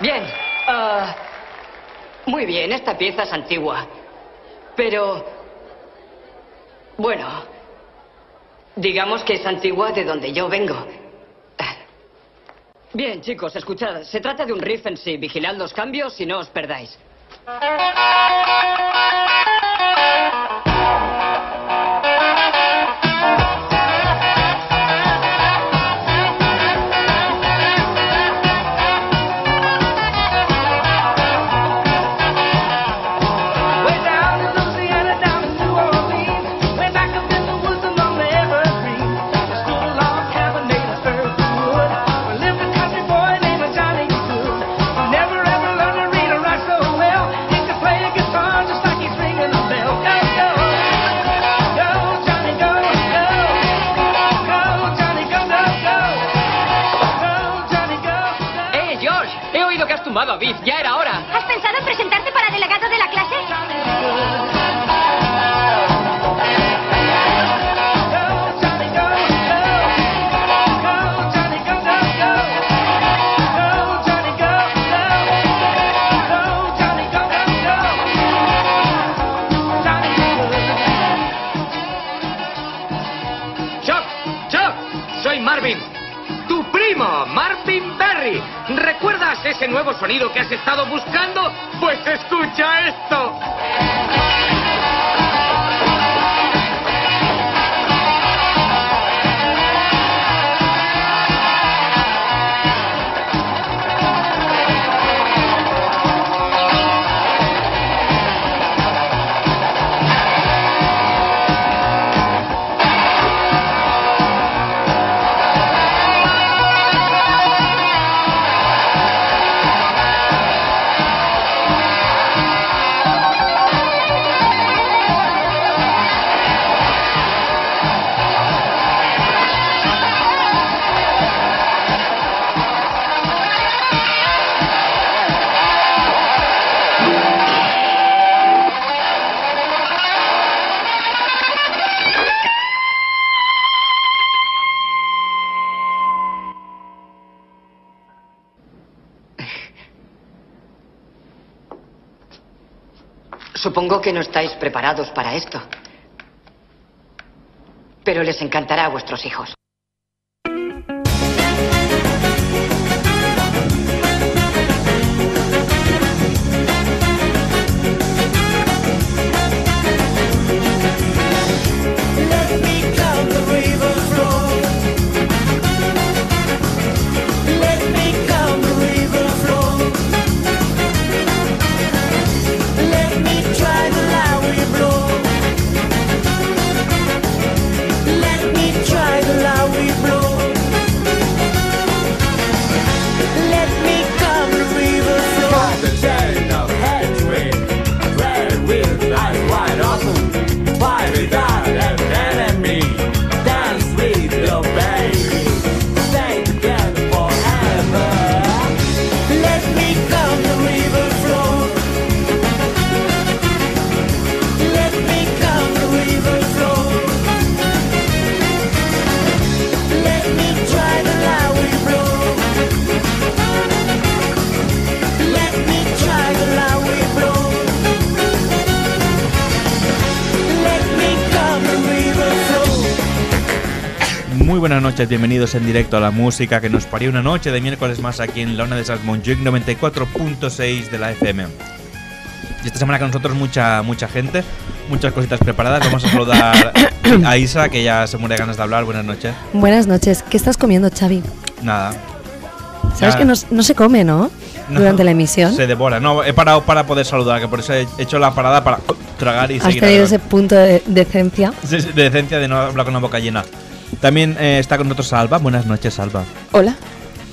Bien. ah, muy bien, esta pieza es antigua. Pero... Bueno. Digamos que es antigua de donde yo vengo. Bien, chicos, escuchad. Se trata de un riff en sí. Vigilad los cambios y no os perdáis. Ya era hora. ¿Has pensado ese nuevo sonido que has estado buscando? Pues escucha esto. Supongo que no estáis preparados para esto. Pero les encantará a vuestros hijos. Buenas noches, bienvenidos en directo a la música que nos parió una noche de miércoles más aquí en la onda de Sans Montjuic 94.6 de la FM. Y esta semana con nosotros mucha mucha gente, muchas cositas preparadas. Vamos a saludar a Isa, que ya se muere de ganas de hablar. Buenas noches. Buenas noches. ¿Qué estás comiendo, Xavi? Nada. Sabes que no, no se come, ¿no? No, Durante la emisión. Se devora. No, he parado para poder saludar, que por eso he hecho la parada para tragar y Has seguir. tenido hablando. ese punto de decencia. De decencia de no hablar con la boca llena. También eh, está con nosotros Alba. Buenas noches, Alba. Hola.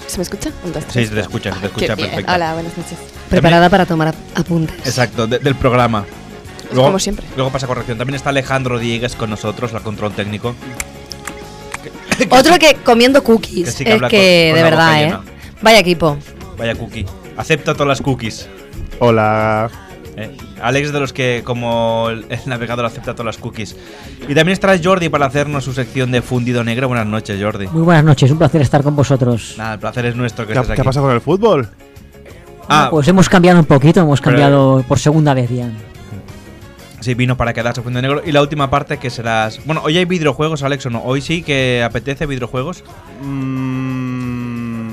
¿Se me escucha? Un, dos, Sí, se te escucha, se te Qué escucha bien. perfecto. Hola, buenas noches. Preparada para tomar ap- apuntes. Exacto, de- del programa. como siempre. Luego pasa corrección. También está Alejandro Diegues con nosotros, la control técnico. Otro que comiendo cookies. Que sí que es habla que, con- con de verdad, ¿eh? llena. Vaya equipo. Vaya cookie. Acepta todas las cookies. Hola. Eh, Alex es de los que, como el, el navegador, acepta todas las cookies. Y también estará Jordi para hacernos su sección de fundido negro. Buenas noches, Jordi. Muy buenas noches, un placer estar con vosotros. Nada, el placer es nuestro que ¿Qué, estés qué ha aquí. pasado con el fútbol? Ah, Pues hemos cambiado un poquito, hemos Pero- cambiado por segunda vez ya. Sí, vino para quedarse fundido negro. Y la última parte que serás. Bueno, hoy hay videojuegos, Alex, o no. Hoy sí que apetece videojuegos. Mm,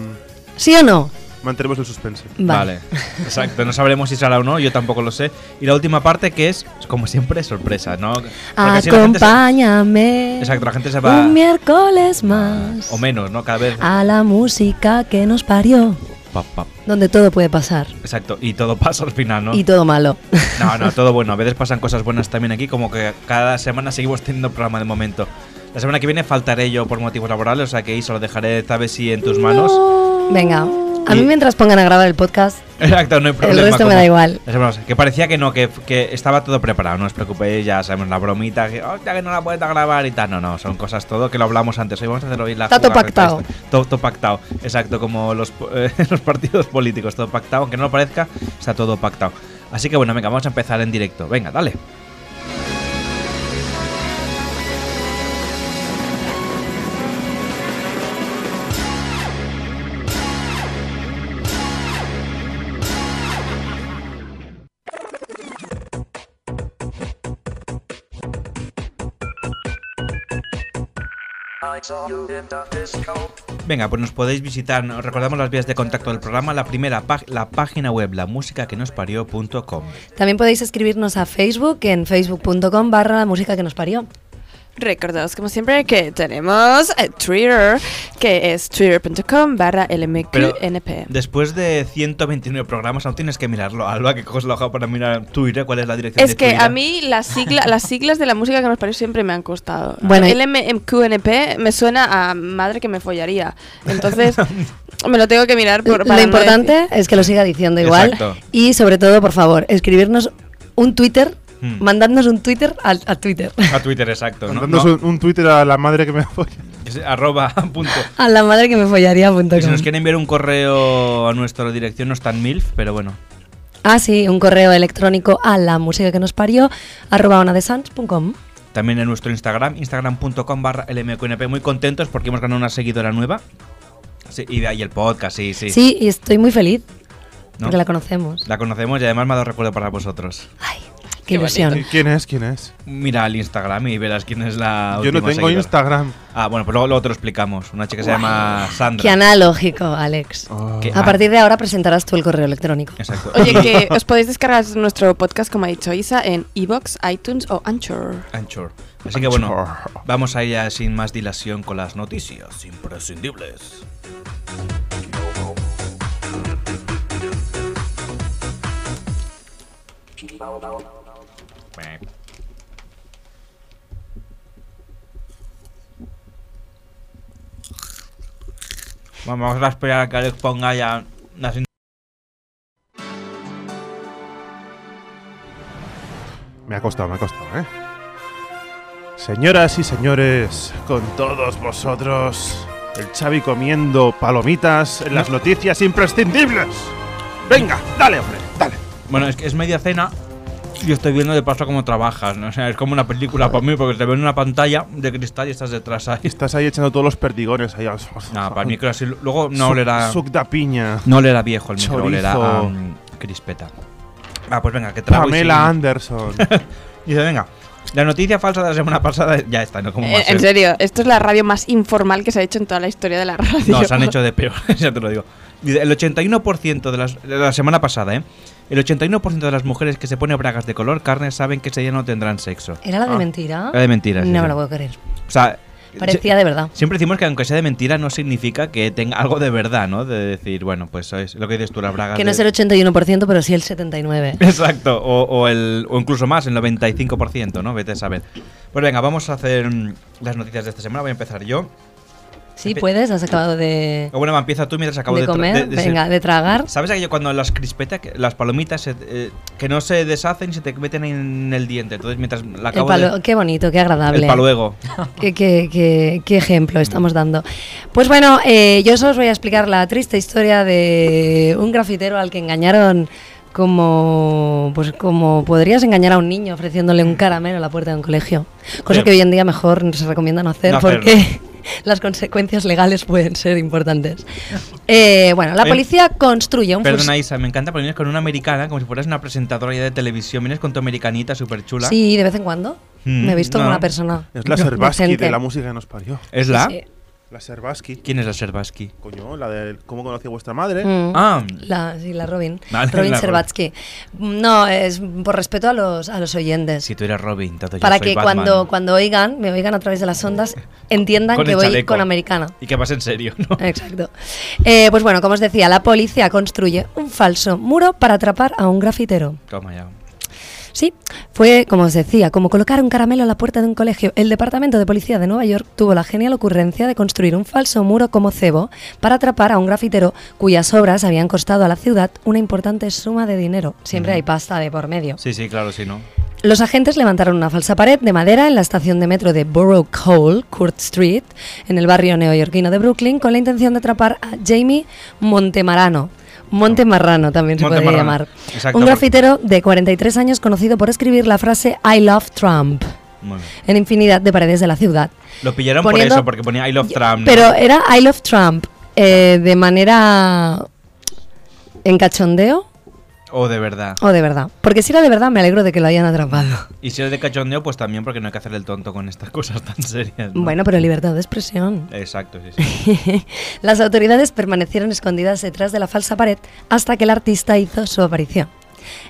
¿Sí o no? Mantenemos el suspense. Vale. Exacto, no sabremos si será o no, yo tampoco lo sé. Y la última parte que es, como siempre, sorpresa, ¿no? Porque así la gente se- Acompáñame. Exacto, la gente se va. Un miércoles más. O menos, ¿no? Cada vez. A la música que nos parió. Pap, pap. Donde todo puede pasar. Exacto, y todo pasa al final, ¿no? Y todo malo. No, no, todo bueno. A veces pasan cosas buenas también aquí, como que cada semana seguimos teniendo programa de momento. La semana que viene faltaré yo por motivos laborales, o sea que Isa lo dejaré esta vez sí en tus manos. Venga. A mí mientras pongan a grabar el podcast, Exacto, no hay problema. resto me da igual. Que parecía que no, que, que estaba todo preparado, no os preocupéis, ya sabemos la bromita, que, hostia, que no la puedes grabar y tal. No, no, son cosas todo que lo hablamos antes. Hoy vamos a hacer hoy la Está todo pactado. Todo, todo pactado, exacto, como los, eh, los partidos políticos, todo pactado, aunque no lo parezca, está todo pactado. Así que bueno, venga, vamos a empezar en directo. Venga, dale. Venga, pues nos podéis visitar, nos recordamos las vías de contacto del programa, la primera, la página web, la música que nos parió.com. también podéis escribirnos a Facebook en facebook.com barra la música que nos parió. Recordaos, como siempre, que tenemos eh, Twitter, que es twitter.com barra LMQNP. después de 129 programas, aún tienes que mirarlo, Alba, que coges la hoja para mirar Twitter, cuál es la dirección Es de que Twitter. a mí las, sigla, las siglas de la música que nos parece siempre me han costado. Bueno, LMQNP me suena a madre que me follaría. Entonces, me lo tengo que mirar por, Lo no importante es que lo siga diciendo igual. Exacto. Y sobre todo, por favor, escribirnos un Twitter, Hmm. mandadnos un Twitter al, a Twitter. A Twitter, exacto. ¿no? Mandándonos No, un, un Twitter a la madre que me es arroba punto. A la madre que me follaría.com. Y si nos quieren enviar un correo a nuestra dirección, no está en MILF, pero bueno. Ah, sí, un correo electrónico a la música que nos parió, arroba onadesans.com. También en nuestro Instagram, instagram.com barra LMQNP. Muy contentos porque hemos ganado una seguidora nueva. Sí, y ahí el podcast, sí, sí. Sí. y estoy muy feliz. ¿No? Porque la conocemos. La conocemos y además me ha dado recuerdo para vosotros. Qué ilusión. ¿Quién es? ¿Quién es? Mira al Instagram y verás quién es la Yo no tengo seguidora. Instagram. Ah, bueno, pues luego, luego te lo explicamos. Una chica que se llama Sandra. Qué analógico, Alex. Que- A partir de ahora presentarás tú el correo electrónico. Exacto. Oye, que os podéis descargar nuestro podcast, como ha dicho Isa, en Evox, iTunes o Anchor. Anchor. Así que bueno, vamos a ir ya sin más dilación con las noticias imprescindibles. Vamos a esperar a que Alex ponga ya las Me ha costado, me ha costado, ¿eh? Señoras y señores, con todos vosotros, el Xavi comiendo palomitas en las noticias imprescindibles. Venga, dale, hombre, dale. Bueno, es que es media cena y estoy viendo de paso cómo trabajas, ¿no? O sea, es como una película para mí porque te veo en una pantalla de cristal y estás detrás ahí. Estás ahí echando todos los perdigones ahí. No, para mí creo así. Luego no olerá. suc de piña. No olerá viejo el micro, olerá mm, crispeta. Ah, pues venga, que y Pamela seguimos. Anderson. Dice, venga, La noticia falsa de la semana pasada ya está, ¿no? Como Eh, en ser- serio, esto es la radio más informal que se ha hecho en toda la historia de la radio. No, se han hecho de peor, ya te lo digo. Dice, El 81% de, las, de la semana pasada, ¿eh? El 81% de las mujeres que se ponen bragas de color carne saben que ese día no tendrán sexo. ¿Era la de mentira? Era de mentira, sí, No sí. me lo puedo creer. O sea, Parecía de verdad. Siempre decimos que aunque sea de mentira no significa que tenga algo de verdad, ¿no? De decir, bueno, pues es lo que dices tú, las bragas. Que no es el 81%, pero sí el 79%. Exacto, o, o el, o incluso más, el 95%, ¿no? Vete a saber. Pues venga, vamos a hacer mm, las noticias de esta semana. Voy a empezar yo. Sí, puedes, has acabado de, O bueno, va, empieza tú mientras acabo de, comer. de- de- Venga, de tragar. ¿Sabes aquello cuando las crispetas, las palomitas, se- eh, que no se deshacen y se te meten en el diente? Entonces, mientras la El acabo palo-. Qué bonito, qué agradable. El paluego. Qué, qué- qué- qué ejemplo estamos dando. Pues bueno, eh, yo solo os voy a explicar la triste historia de un grafitero al que engañaron como pues como podrías engañar a un niño ofreciéndole un caramelo a la puerta de un colegio. Cosa Sí. que hoy en día mejor se recomienda no hacer No hacerlo. porque las consecuencias legales pueden ser importantes. Eh, bueno, la Oye, policía construye un Perdona, Isa, me encanta porque vienes con una americana, como si fueras una presentadora ya de televisión. Vienes con tu americanita súper chula. Sí, de vez en cuando. Mm, Me he visto como no. una persona. Es la Serbaski de la música que nos parió. ¿Es la? Sí. La Serbaski. ¿Quién es la Serbaski? Coño, la de cómo conocí a vuestra madre. Mm. Ah. La, sí, la Robin. Vale, Robin Serbatsky. No, es por respeto a los, a los oyentes. Si tú eres Robin, yo para soy que Batman. cuando, cuando oigan, me oigan a través de las ondas, entiendan Con que voy chaleco. con americana. Y que vas en serio, ¿no? Exacto. Eh, pues bueno, como os decía, la policía construye un falso muro para atrapar a un grafitero. Toma ya. Sí, fue, como os decía, como colocar un caramelo a la puerta de un colegio. El Departamento de Policía de Nueva York tuvo la genial ocurrencia de construir un falso muro como cebo para atrapar a un grafitero cuyas obras habían costado a la ciudad una importante suma de dinero. Siempre hay pasta de por medio. Sí, sí, claro, sí, ¿no? Los agentes levantaron una falsa pared de madera en la estación de metro de Borough Hall, Court Street, en el barrio neoyorquino de Brooklyn, con la intención de atrapar a Jamie Montemarano. Montemarrano también se podría Montemarrano. llamar. Exacto, un grafitero de 43 años conocido por escribir la frase I love Trump en infinidad de paredes de la ciudad. Lo pillaron Poniendo- por eso, porque ponía I love Trump. ¿no? Pero era I love Trump eh, de manera en cachondeo O de verdad. o de verdad. Porque si era de verdad me alegro de que lo hayan atrapado. Y si es de cachondeo, pues también porque no hay que hacer el tonto con estas cosas tan serias. ¿no? Bueno, pero libertad de expresión. Exacto, sí, sí. Las autoridades permanecieron escondidas detrás de la falsa pared hasta que el artista hizo su aparición.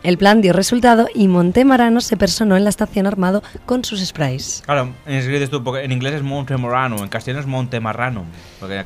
El plan dio resultado y Montemarano se personó en la estación armado con sus sprays. Claro, en, inglés dices tú, porque en inglés es Montemarano, en castellano es Montemarrano.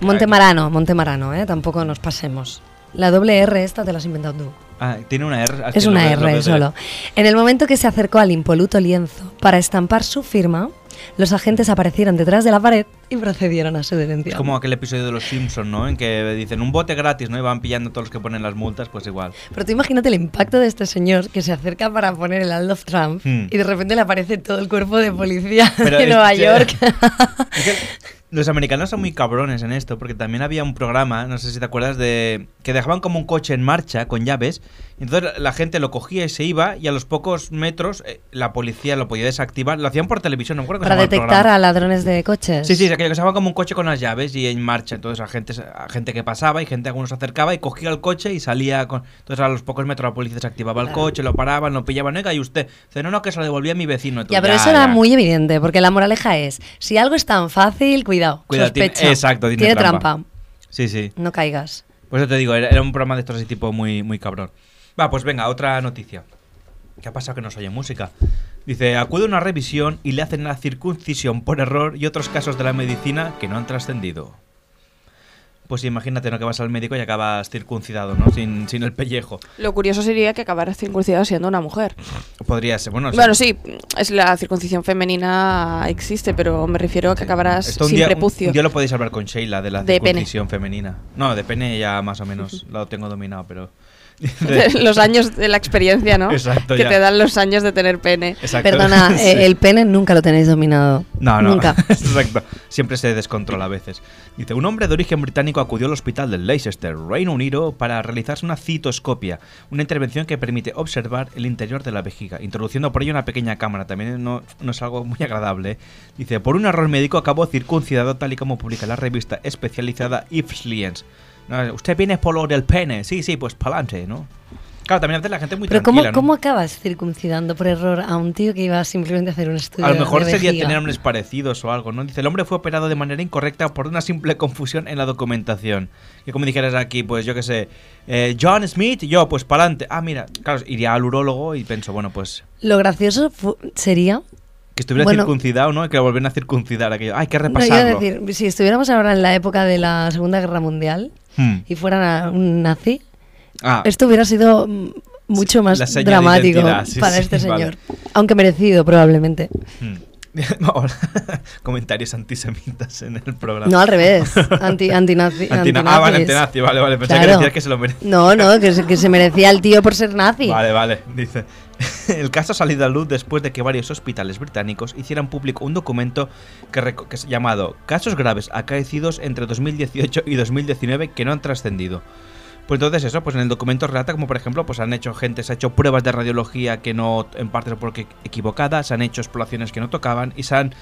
Montemarano, Montemarano, ¿eh? tampoco nos pasemos. La doble R esta te la has inventado tú. Ah, tiene una R. Es que una R lo- solo. En el momento que se acercó al impoluto lienzo para estampar su firma, los agentes aparecieron detrás de la pared y procedieron a su Es detención. como aquel episodio de Los Simpsons, ¿no? En que dicen un bote gratis, ¿no? Y van pillando todos los que ponen las multas, pues igual. Pero tú imagínate el impacto de este señor que se acerca para poner el love Trump Hmm. y de repente le aparece todo el cuerpo de policía Pero de es Nueva que- York. Los americanos son muy cabrones en esto, porque también había un programa, no sé si te acuerdas, de que dejaban como un coche en marcha con llaves, y entonces la gente lo cogía y se iba, y a los pocos metros eh, la policía lo podía desactivar. Lo hacían por televisión, no me acuerdo para detectar a ladrones de coches. Sí, sí, es aquello que se llama como un coche con las llaves y en marcha. Entonces, a gente, a gente que pasaba y gente algunos se acercaba y cogía el coche y salía con. Entonces, a los pocos metros la policía desactivaba el coche, lo paraban, lo pillaban. Oiga, y usted. Dice, no, no, que se lo devolvía a mi vecino. Ya, pero eso era muy evidente, porque la moraleja es, si algo es tan fácil, cuidado, Cuidado, sospecha. exacto, tiene trampa. trampa. Sí, sí. No caigas. Por eso te digo, era, era un programa de estos así tipo muy, muy cabrón. Va, pues venga, otra noticia. ¿Qué ha pasado que no se oye música? Dice, acude a una revisión y le hacen la circuncisión por error y otros casos de la medicina que no han trascendido. Pues imagínate, ¿no? Que vas al médico y acabas circuncidado, ¿no? Sin, sin el pellejo. Lo curioso sería que acabara circuncidado siendo una mujer. Podría ser, bueno... Bueno, sí, es la circuncisión femenina existe, pero me refiero a que acabarás Esto un sin día, prepucio. un día lo podéis hablar con Sheila de la De pene. circuncisión femenina. No, de pene ya más o menos lo tengo dominado, pero... los años de la experiencia, ¿no? Exacto, que ya. te dan los años de tener pene. Exacto. Perdona, Sí. eh, el pene nunca lo tenéis dominado. No, no. Nunca. Exacto. Siempre se descontrola a veces. Dice, un hombre de origen británico acudió al hospital de Leicester, Reino Unido, para realizarse una citoscopia, una intervención que permite observar el interior de la vejiga, introduciendo por ello una pequeña cámara. También no, no es algo muy agradable. ¿eh? Dice, por un error médico acabó circuncidado tal y como publica la revista especializada If Science. No, Usted viene por lo del pene. Sí, sí, pues pa'lante, ¿no? Claro, también a veces la gente es muy Pero ¿cómo, tranquila, ¿no? ¿cómo acabas circuncidando por error a un tío que iba simplemente a hacer un estudio A lo mejor de sería tener nombres parecidos o algo, ¿no? Dice, el hombre fue operado de manera incorrecta por una simple confusión en la documentación. Que como dijeras aquí, pues yo qué sé, eh, John Smith, yo, pues para adelante. Ah, mira, claro, iría al urólogo y pienso, bueno, pues Lo gracioso sería... que estuviera Bueno. circuncidado, ¿no? Que lo volvieran a circuncidar aquello. Hay que No, iba a repasarlo. decir, si estuviéramos ahora en la época de la Segunda Guerra Mundial Hmm. y fuera un nazi, Ah, esto hubiera sido mm, mucho más dramático sí, para sí, este vale. señor. Aunque merecido, probablemente. Ahora, Comentarios antisemitas en el programa. No, al revés. Anti, antinazi. Antina- ah, vale, antinazi, vale, vale. Pensé que Claro. decías que se lo merece. No, no, que se, que se merecía el tío por ser nazi. Vale, vale, dice. El caso ha salido a luz después de que varios hospitales británicos hicieran público un documento que, que es llamado Casos graves acaecidos entre 2018 y 2019 que no han trascendido. Pues entonces eso, pues en el documento relata como por ejemplo, pues han hecho gente, se ha hecho pruebas de radiología que no, en parte porque equivocadas, se han hecho exploraciones que no tocaban y se han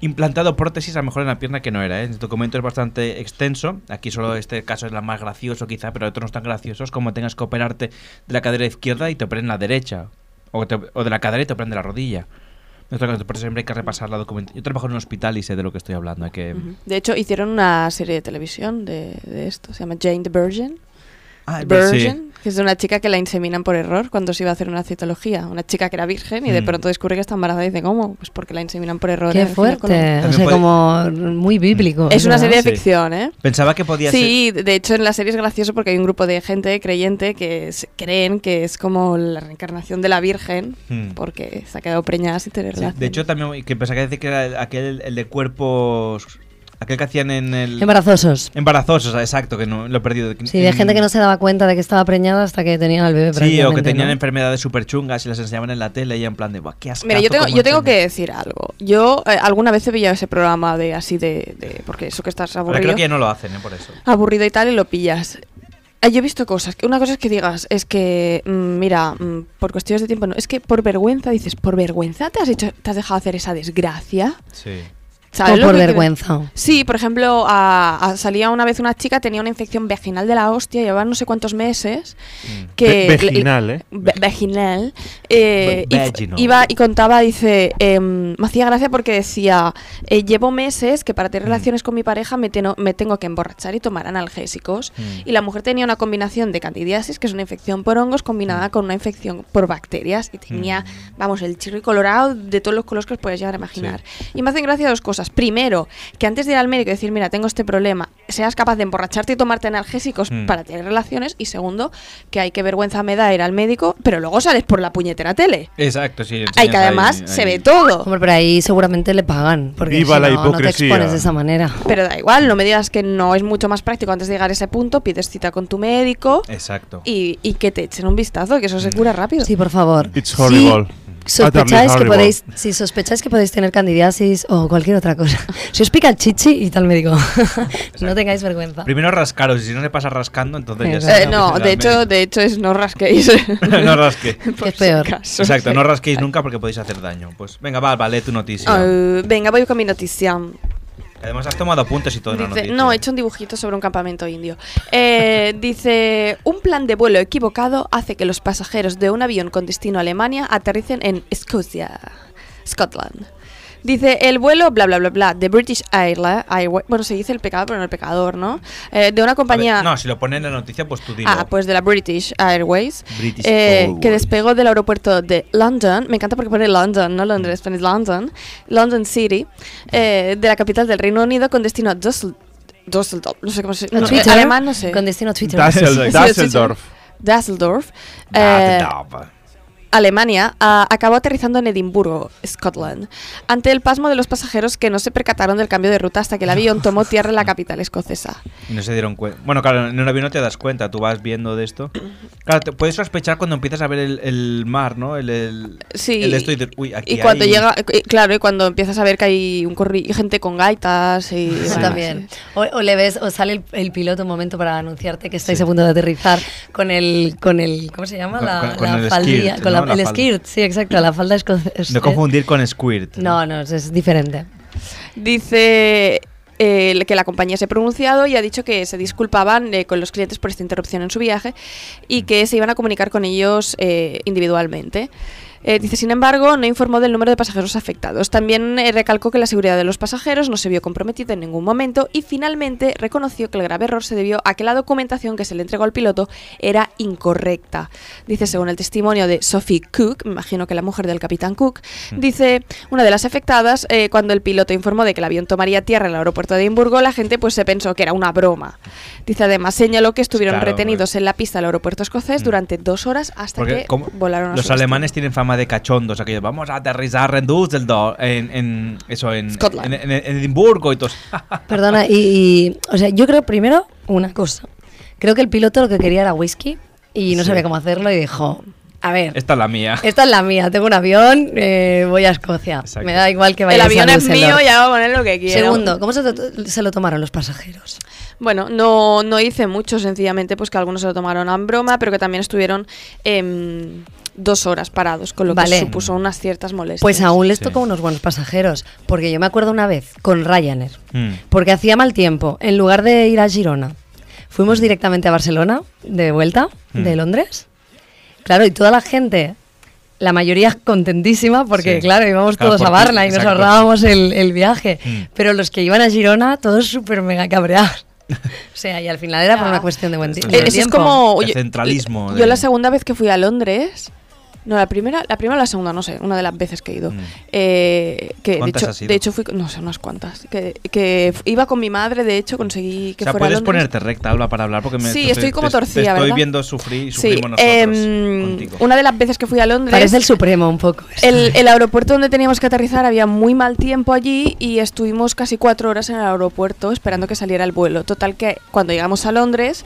implantado prótesis a lo mejor en la pierna que no era. ¿eh? El documento es bastante extenso. Aquí solo este caso es la más gracioso quizá, pero otros no tan graciosos como tengas que operarte de la cadera izquierda y te operen la derecha. O, te- o de la cadera y te operen de la rodilla. Por eso siempre hay que repasar la documentación. Yo trabajo en un hospital y sé de lo que estoy hablando. De hecho, hicieron una serie de televisión de esto. Se llama Jane the Virgin. Ah, sí. Virgin, que es de una chica que la inseminan por error cuando se iba a hacer una citología. Una chica que era virgen y de Mm. pronto descubre que está embarazada y dice, ¿cómo? Pues porque la inseminan por error. Qué fuerte. O sea, como muy bíblico. Es una serie de Sí. ficción, ¿eh? Pensaba que podía ser. Sí, de hecho en la serie es gracioso porque hay un grupo de gente creyente que creen que es como la reencarnación de la Virgen Hmm. porque se ha quedado preñada sin tener Sí, de hecho, también que pensaba que decir que era aquel el de cuerpos. Aquel que hacían en el. Embarazosos. Embarazosos, exacto, que no lo he perdido. Sí, de gente que no se daba cuenta de que estaba preñada hasta que tenían al bebé Sí, o que tenían ¿no? enfermedades súper chungas y las enseñaban en la tele y en plan de, "Buah, qué ascazo Mira, yo tengo, yo tengo enseñan". que decir algo. Yo eh, alguna vez he pillado ese programa de así de, de- porque eso que estás Pero aburrido, creo que ya no lo hacen, ¿eh? Por eso. aburrido y tal y lo pillas. Ah, Yo he visto cosas. que Una cosa es que digas, es que, mm, mira, mm, por cuestiones de tiempo, no. Es que por vergüenza, dices, ¿por vergüenza te has, hecho, te has dejado hacer esa desgracia? Sí. ¿Sabes O por que vergüenza. Sí, por ejemplo, a- a- salía una vez una chica, tenía una infección vaginal de la hostia, llevaba no sé cuántos meses. Que Ve- vaginal, ¿eh? Vaginal. eh, y iba y contaba, dice, em, me hacía gracia porque decía, eh, llevo meses que para tener relaciones con mi pareja me, teno- me tengo que emborrachar y tomar analgésicos. Y la mujer tenía una combinación de candidiasis, que es una infección por hongos, combinada con una infección por bacterias. Y tenía, vamos, el chirri colorado de todos los colores que os podéis llegar a imaginar. Y me hacen gracia dos cosas. Primero, que antes de ir al médico y decir, mira, tengo este problema, seas capaz de emborracharte y tomarte analgésicos Mm. para tener relaciones. Y segundo, que hay que vergüenza me da ir al médico, pero luego sales por la puñetera tele. Exacto, sí. Hay que además ahí- se ve todo. Hombre, pero ahí seguramente le pagan. Porque Viva si la no, no te expones de esa manera. Pero da igual, no me digas que no es mucho más práctico antes de llegar a ese punto, pides cita con tu médico Exacto. y, y que te echen un vistazo, que eso se cura rápido. Sí, por favor. It's horrible. Sospecháis que podéis, si sospecháis que podéis tener candidiasis o cualquier otra cosa, si os pica el chichi y tal médico, no tengáis vergüenza. Primero rascaros y si no le pasa rascando, entonces ya Eh. Eh, no, de hecho, de hecho es no rasquéis. no rasque. Por es peor. Exacto, no rasquéis nunca porque podéis hacer daño. Pues venga, va, va, lee tu noticia. Ah, venga, voy con mi noticia. Además has tomado apuntes y todo en la Dice, noticia. no, he hecho un dibujito sobre un campamento indio. Eh, dice, un plan de vuelo equivocado hace que los pasajeros de un avión con destino a Alemania aterricen en Escocia, Scotland. Dice, el vuelo, bla, bla, bla, bla, de British Airlines, Airways- bueno, se dice el pecado, pero no el pecador, ¿no? Eh, de una ver, compañía... no, si lo ponen en la noticia, pues tú dilo. Ah, pues de la British Airways, British eh, Airways. que despegó del aeropuerto de London, me encanta porque pone London, no Londres, pone London, London City, eh, de la capital del Reino Unido con destino a Düssel- Düsseldorf, no sé cómo se no, Twitter, alemán, no sé. Con destino a Twitter. Dassel- Sí, Dasseldorf. Düsseldorf. Alemania acabó aterrizando en Edimburgo, Scotland, ante el pasmo de los pasajeros que no se percataron del cambio de ruta hasta que el avión tomó tierra en la capital escocesa. Y no se dieron cuenta. Bueno, claro, en un avión no te das cuenta, tú vas viendo de esto. Claro, te puedes sospechar cuando empiezas a ver el, el mar, ¿no? El, el, Sí. el esto y de- uy, aquí Y cuando hay- llega, y claro, y cuando empiezas a ver que hay un corri gente con gaitas y Eso bueno, también. O, o le ves, o sale el, el piloto un momento para anunciarte que estáis a punto de aterrizar con el, con el, ¿cómo se llama? Con- la con- con la el faldilla, skirt, con ¿no? la- La el falda. skirt, sí, exacto, la falda escocesa. No confundir con Squirt. No, no, es, es diferente. Dice eh, que la compañía se ha pronunciado y ha dicho que se disculpaban eh, con los clientes por esta interrupción en su viaje y que se iban a comunicar con ellos eh, individualmente. Eh, dice, sin embargo, no informó del número de pasajeros afectados. También eh, recalcó que la seguridad de los pasajeros no se vio comprometida en ningún momento y finalmente reconoció que el grave error se debió a que la documentación que se le entregó al piloto era incorrecta. Dice, según el testimonio de Sophie Cook, me imagino que la mujer del capitán Cook, dice, una de las afectadas, eh, cuando el piloto informó de que el avión tomaría tierra en el aeropuerto de Edimburgo, la gente pues se pensó que era una broma. Dice, además, señaló que estuvieron Claro, retenidos en la pista del aeropuerto escocés durante dos horas hasta Porque que volaron a los alemanes tienen fama de cachondos, aquellos, vamos a aterrizar en Düsseldorf, en, en eso, en, Scotland. en, en- en Edimburgo y todo. Perdona, y, y, o sea, yo creo primero una cosa. Creo que el piloto lo que quería era whisky y no Sí. sabía cómo hacerlo y dijo, a ver, Esta es la mía. esta es la mía, tengo un avión, eh, voy a Escocia. Me da igual que El vaya avión es mío, ya va a poner lo que quiera. Segundo, ¿cómo se, lo tomaron los pasajeros? Bueno, no, no hice mucho, sencillamente, pues que algunos se lo tomaron a broma, pero que también estuvieron em, dos horas parados, con lo Vale. que supuso unas ciertas molestias. Pues aún les tocó unos buenos pasajeros, porque yo me acuerdo una vez con Ryanair, Mm. porque hacía mal tiempo, en lugar de ir a Girona, fuimos directamente a Barcelona, de vuelta, Mm. de Londres. Claro, y toda la gente, la mayoría contentísima, porque Sí. claro, íbamos Claro, todos a Barna y nos exacto. ahorrábamos el, el viaje. Mm. Pero los que iban a Girona, todos súper mega cabreados. o sea, y al final era por una cuestión de buen ti- Esto de Eh, Eso es tiempo. como... El yo- centralismo Yo, de- la segunda vez que fui a Londres... No, la primera, la primera o la segunda, no sé, una de las veces que he ido. Eh, que de Mm. ¿Cuántas hecho, has ido? de hecho fui, con- no sé, unas cuantas. Que, iba con mi madre, de hecho conseguí que o sea, fuera puedes Londres. ponerte recta, Alba, para hablar, porque me Sí, estoy como te- te torcida, estoy ¿verdad? viendo sufrir y Sí, nosotros em, una de las veces que fui a Londres... Parece el Supremo un poco. el aeropuerto donde teníamos que aterrizar había muy mal tiempo allí y estuvimos casi cuatro horas en el aeropuerto esperando que saliera el vuelo. Total que cuando llegamos a Londres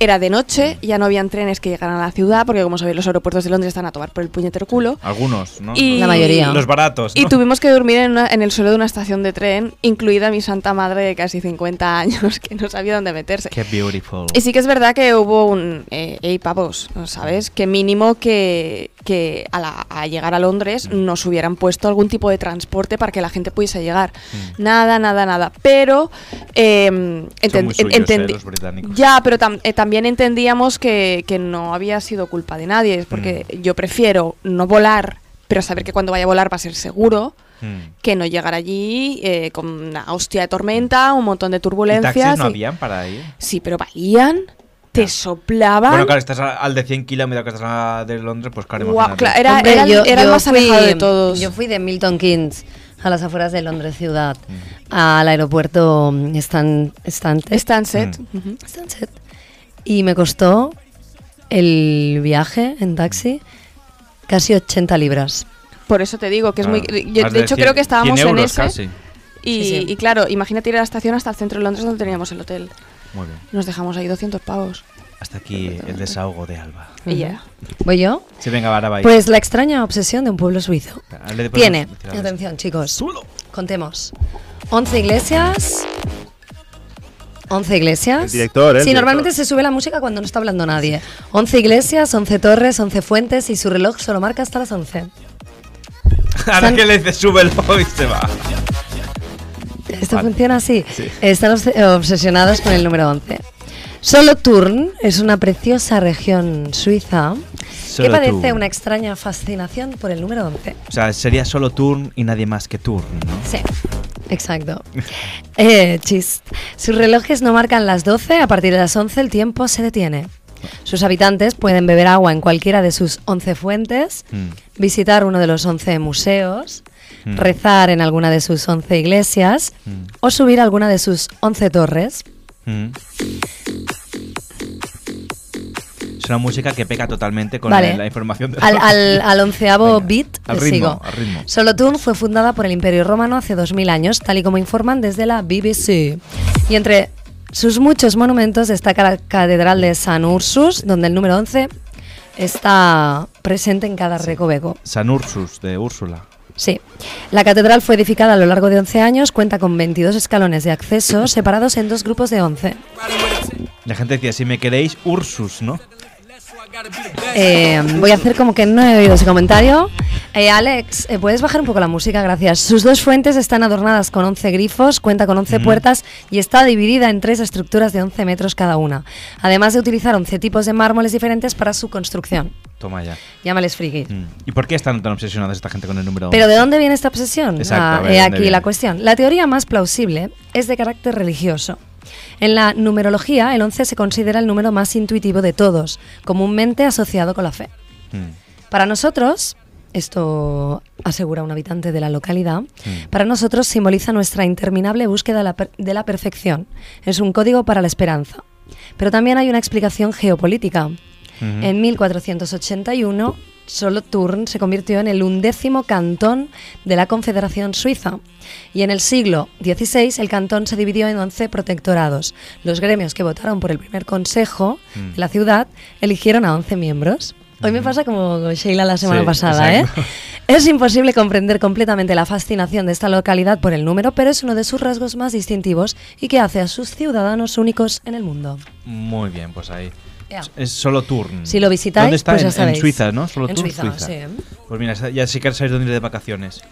era de noche, ya no habían trenes que llegaran a la ciudad porque como sabéis los aeropuertos de Londres están a tomar por el puñetero culo. Algunos, ¿no? Y- La mayoría. Los baratos, ¿no? Y tuvimos que dormir en, una- en el suelo de una estación de tren, incluida mi santa madre de casi 50 años que no sabía dónde meterse. Qué beautiful. Y sí que es verdad que hubo un... Eh, "Ey, pavos, ¿sabes? Que mínimo que, que a, la- a llegar a Londres Mm. nos hubieran puesto algún tipo de transporte para que la gente pudiese llegar. Mm. Nada, nada, nada. Pero... eh, enten- muy suyos, entendi- eh, los británicos. Ya, pero tam- eh, también entendíamos que, que no había sido culpa de nadie. Porque Mm. yo prefiero no volar, pero saber que cuando vaya a volar va a ser seguro Mm. que no llegar allí eh, con una hostia de tormenta, un montón de ¿Y turbulencias. taxis no y- habían para ir? Sí, pero valían, te soplaban. Bueno, claro, estás al de 100 kilómetros que estás de Londres, pues claro, claro, era- Hombre, era el- yo- era el yo más alejado de todos. Yo fui de Milton Keynes a las afueras de Londres ciudad, Mm. al aeropuerto Stan, Stansted. Mm. Stansted. Y me costó el viaje en taxi casi 80 libras. Por eso te digo que es muy. Yo, de hecho, 100 creo que estábamos 100 en ese. casi. Y, Sí, sí. y claro, imagínate ir a la estación hasta el centro de Londres donde teníamos el hotel. Muy bien. Nos dejamos ahí 200 pavos. Hasta aquí el desahogo de Alba. Y ya. ¿Voy yo? Sí, venga, ahora vais. Pues la extraña obsesión de un pueblo suizo. Podemos Tiene, atención chicos, contemos, 11 iglesias. 11 iglesias. El director, ¿eh? El Sí, director. normalmente se sube la música cuando no está hablando nadie. 11 iglesias, 11 torres, 11 fuentes y su reloj solo marca hasta las 11. Ahora que le dices súbelo y se va. Esto Vale. funciona así. Sí. Están obs- obsesionados con el número 11. Solothurn es una preciosa región suiza que padece una extraña fascinación por el número 11. O sea, sería solo turn y nadie más que turn, ¿no? Sí, exacto. Eh, chis. Sus relojes no marcan las 12, a partir de las 11 el tiempo se detiene. Sus habitantes pueden beber agua en cualquiera de sus 11 fuentes, Mm. visitar uno de los 11 museos, Mm. rezar en alguna de sus 11 iglesias Mm. o subir a alguna de sus 11 torres. Mm. Es una música que pega totalmente con Vale. la información de Al, al, al onceavo beat al ritmo, sigo. al ritmo. Solothurn fue fundada por el Imperio Romano hace 2000 años, tal y como informan desde la BBC. Y entre sus muchos monumentos destaca la Catedral de San Ursus, donde el número 11 está presente en cada recoveco. San Ursus, de Úrsula. Sí. La catedral fue edificada a lo largo de 11 años, cuenta con 22 escalones de acceso separados en dos grupos de 11. La gente decía, si me queréis, Ursus, ¿no? Eh, voy a hacer como que no he oído ese comentario. Eh, Alex, eh, ¿puedes bajar un poco la música? Gracias. Sus dos fuentes están adornadas con 11 grifos, cuenta con 11 Ujú. puertas y está dividida en tres estructuras de 11 metros cada una. Además de utilizar 11 tipos de mármoles diferentes para su construcción. Toma ya. Llámales friki. Mm. ¿Y por qué están tan obsesionados esta gente con el número Pero ¿de dónde viene esta obsesión? Exacto, Ah, ver, ¿de aquí viene? la cuestión. La teoría más plausible es de carácter religioso. En la numerología, el 11 se considera el número más intuitivo de todos, comúnmente asociado con la fe. Mm. Para nosotros, esto asegura un habitante de la localidad, Mm. para nosotros simboliza nuestra interminable búsqueda de la, per- de la perfección. Es un código para la esperanza. Pero también hay una explicación geopolítica. En 1481, Solothurn se convirtió en el undécimo cantón de la Confederación Suiza. Y en el siglo XVI el cantón se dividió en 11 protectorados. Los gremios que votaron por el primer consejo Mm. de la ciudad eligieron a 11 miembros. Hoy me pasa como con Sheila la semana Sí, pasada, ¿eh? Es imposible comprender completamente la fascinación de esta localidad por el número, pero es uno de sus rasgos más distintivos y que hace a sus ciudadanos únicos en el mundo. Muy bien, pues ahí. Es solo Turn. Si lo visitáis, ¿Dónde está? pues ya en. Suiza, ¿no? Solo En Suiza, sí. Pues mira, ya sí que sabéis dónde ir de vacaciones.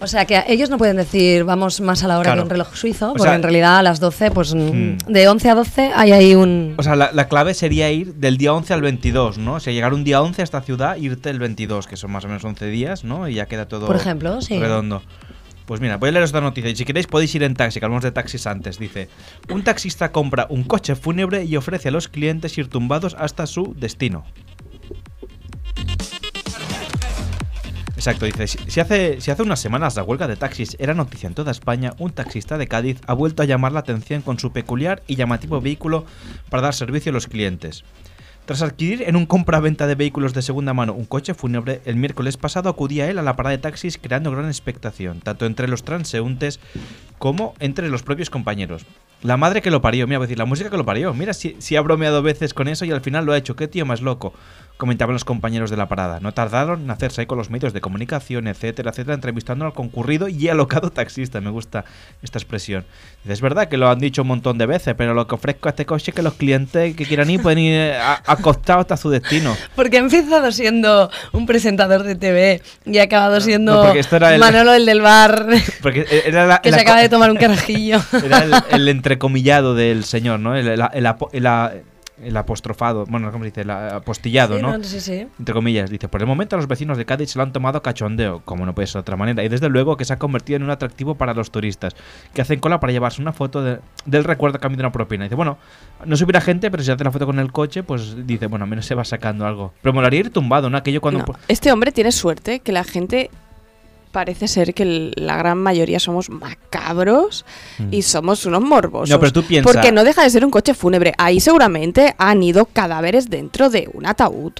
O sea que ellos no pueden decir vamos más a la hora Claro. que un reloj suizo, O porque sea- en realidad a las 12, pues mm, Hmm. de 11 a 12 hay ahí un... O sea, la, la clave sería ir del día 11 al 22, ¿no? O sea, llegar un día 11 a esta ciudad, irte el 22, que son más o menos 11 días, ¿no? Y ya queda todo Por ejemplo, sí. redondo. Pues mira, voy a leeros esta noticia. Y si queréis podéis ir en taxi, que hablamos de taxis antes. Dice, un taxista compra un coche fúnebre y ofrece a los clientes ir tumbados hasta su destino. Exacto, dice, si, hace, unas semanas la huelga de taxis era noticia en toda España, un taxista de Cádiz ha vuelto a llamar la atención con su peculiar y llamativo vehículo para dar servicio a los clientes. Tras adquirir en un compra-venta de vehículos de segunda mano un coche fúnebre, el miércoles pasado acudía él a la parada de taxis creando gran expectación, tanto entre los transeúntes como entre los propios compañeros. La madre que lo parió, mira, decir, la música que lo parió. Mira si, si ha bromeado veces con eso y al final lo ha hecho. Qué tío más loco, comentaban los compañeros de la parada. No tardaron en hacerse con los medios de comunicación, etcétera, etcétera, entrevistando al concurrido y alocado taxista. Me gusta esta expresión. Dice, es verdad que lo han dicho un montón de veces, pero lo que ofrezco a este coche es que los clientes que quieran ir pueden ir acostados hasta su destino. Porque ha empezado siendo un presentador de TV y ha acabado siendo no, el- Manolo el del bar Porque era la, que la se acaba de tomar un carajillo. Era el, el entrecomillado del señor, ¿no? El, el- el apostrofado, bueno, ¿cómo se dice? El apostillado, Sí, ¿no? no, sí, sí. Entre comillas, dice, por el momento los vecinos de Cádiz se lo han tomado a cachondeo, como no puede ser de otra manera, y desde luego que se ha convertido en un atractivo para los turistas, que hacen cola para llevarse una foto de- del recuerdo a cambio de una propina. Dice, bueno, no subirá gente, pero si hace la foto con el coche, pues dice, bueno, al menos se va sacando algo. Pero molaría ir tumbado, ¿no? Aquello cuando... No, Este hombre tiene suerte que la gente parece ser que la gran mayoría somos macabros y somos unos morbosos. Mm. No, pero tú piensa- Porque no deja de ser un coche fúnebre. Ahí seguramente han ido cadáveres dentro de un ataúd.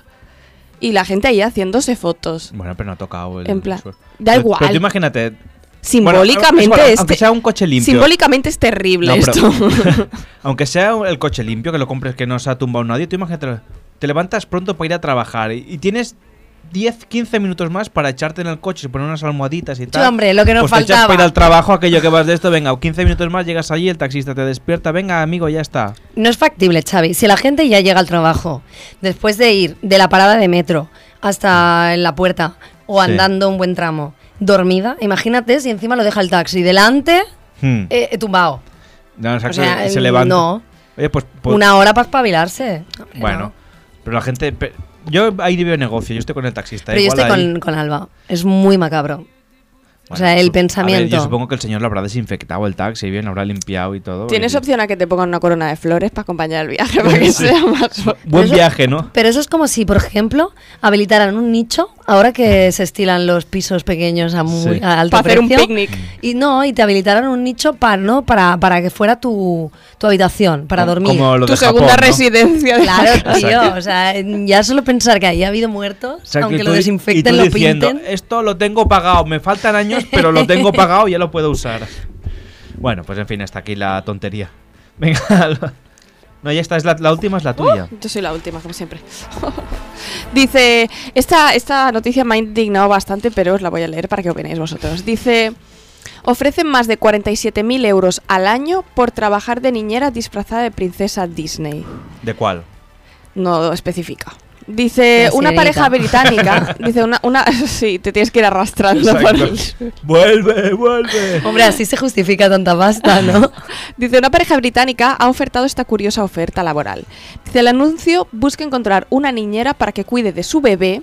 Y la gente ahí haciéndose fotos. Bueno, pero no ha tocado el... En plan, da Pero- igual. Pero tú imagínate... Simbólicamente bueno, este- aunque sea un coche limpio. Simbólicamente es terrible No, pero- esto. aunque sea el coche limpio, que lo compres que no se ha tumbado nadie, tú imagínate, te levantas pronto para ir a trabajar y tienes 10, 15 minutos más para echarte en el coche y poner unas almohaditas y tal. hombre, lo que nos pues te echas faltaba. para ir al trabajo, aquello que vas de esto, venga, o 15 minutos más llegas allí, el taxista te despierta, venga, amigo, ya está. No es factible, Xavi. Si la gente ya llega al trabajo, después de ir de la parada de metro hasta la puerta o Sí. andando un buen tramo, dormida, imagínate si encima lo deja el taxi delante, Hmm. eh, eh, tumbado. No, o sea, o sea, que se levanta. no. Oye, pues, pues- Una hora para espabilarse. Bueno, no. pero la gente... Yo ahí veo negocio, yo estoy con el taxista. Pero yo estoy ahí- con, con Alba. Es muy macabro. o sea, el su- a ver, pensamiento. yo supongo que el señor lo habrá desinfectado el taxi, bien, lo habrá limpiado y todo. Tienes y- opción a que te pongan una corona de flores para acompañar el viaje, para que sea más... Buen Eso- viaje, ¿no? Pero eso es como si, por ejemplo, habilitaran un nicho, ahora que se estilan los pisos pequeños a, muy, Sí. a alto Para hacer un precio, picnic. Y no, y te habilitaran un nicho para, ¿no? para, para que fuera tu, tu habitación, para Como- dormir. como lo Tu de Japón, segunda ¿no? residencia de la Claro, tío. O sea, ya solo pensar que ahí ha habido muertos, Exacto, y aunque tú lo di- y desinfecten, tú lo diciendo, pinten. Esto lo tengo pagado, me faltan años, pero lo tengo pagado y ya lo puedo usar. Bueno, pues en fin, hasta aquí la tontería. Venga. no, ya está, es la, la última es la tuya. Yo soy la última, como siempre. Dice, esta, esta noticia me ha indignado bastante, pero os la voy a leer para que opinéis vosotros. Dice, ofrecen más de 47.000 euros al año por trabajar de niñera disfrazada de princesa Disney. ¿De cuál? No especifica. Dice, La una pareja británica. Dice, una, una. Sí, te tienes que ir arrastrando por el. Vuelve, vuelve. Hombre, así se justifica tanta pasta, ¿no? Dice, una pareja británica ha ofertado esta curiosa oferta laboral. Dice, el anuncio busca encontrar una niñera para que cuide de su bebé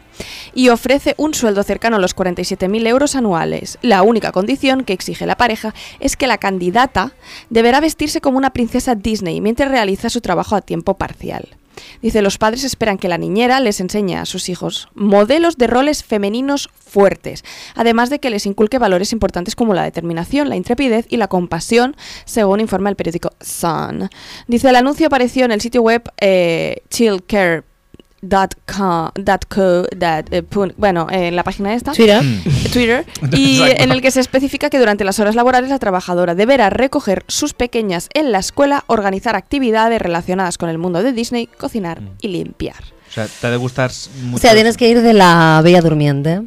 y ofrece un sueldo cercano a los 47.000 euros anuales. La única condición que exige la pareja es que la candidata deberá vestirse como una princesa Disney mientras realiza su trabajo a tiempo parcial. Dice, los padres esperan que la niñera les enseñe a sus hijos modelos de roles femeninos fuertes, además de que les inculque valores importantes como la determinación, la intrepidez y la compasión, según informa el periódico Sun. Dice, el anuncio apareció en el sitio web eh, chillcare.co, dot co, dot, eh, pun- bueno, en la página esta. Twitter. Twitter, y Exacto. en el que se especifica que durante las horas laborales la trabajadora deberá recoger sus pequeñas en la escuela, organizar actividades relacionadas con el mundo de Disney, cocinar y limpiar. O sea, te ha de gustar mucho. O sea, tienes que ir de la Bella Durmiente.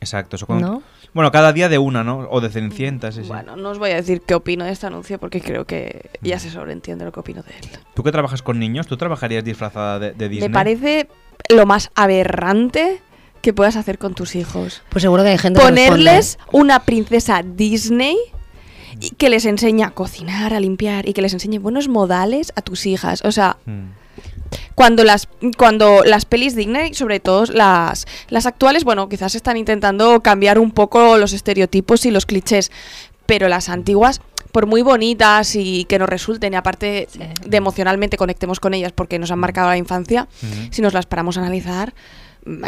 Exacto, eso cuando- ¿No? Bueno, cada día de una, ¿no? O de Cenicienta, sí, sí. Bueno, no os voy a decir qué opino de este anuncio porque creo que ya se sobreentiende lo que opino de él. ¿Tú que trabajas con niños? ¿Tú trabajarías disfrazada de, de Disney? Me parece lo más aberrante que puedas hacer con tus hijos. Pues seguro que hay gente que Ponerles una princesa Disney y que les enseñe a cocinar, a limpiar y que les enseñe buenos modales a tus hijas. O sea, cuando las cuando las pelis Disney, sobre todo las las actuales, bueno, quizás están intentando cambiar un poco los estereotipos y los clichés, pero las antiguas por muy bonitas y que nos resulten y aparte de emocionalmente conectemos con ellas porque nos han marcado la infancia, si nos las paramos a analizar,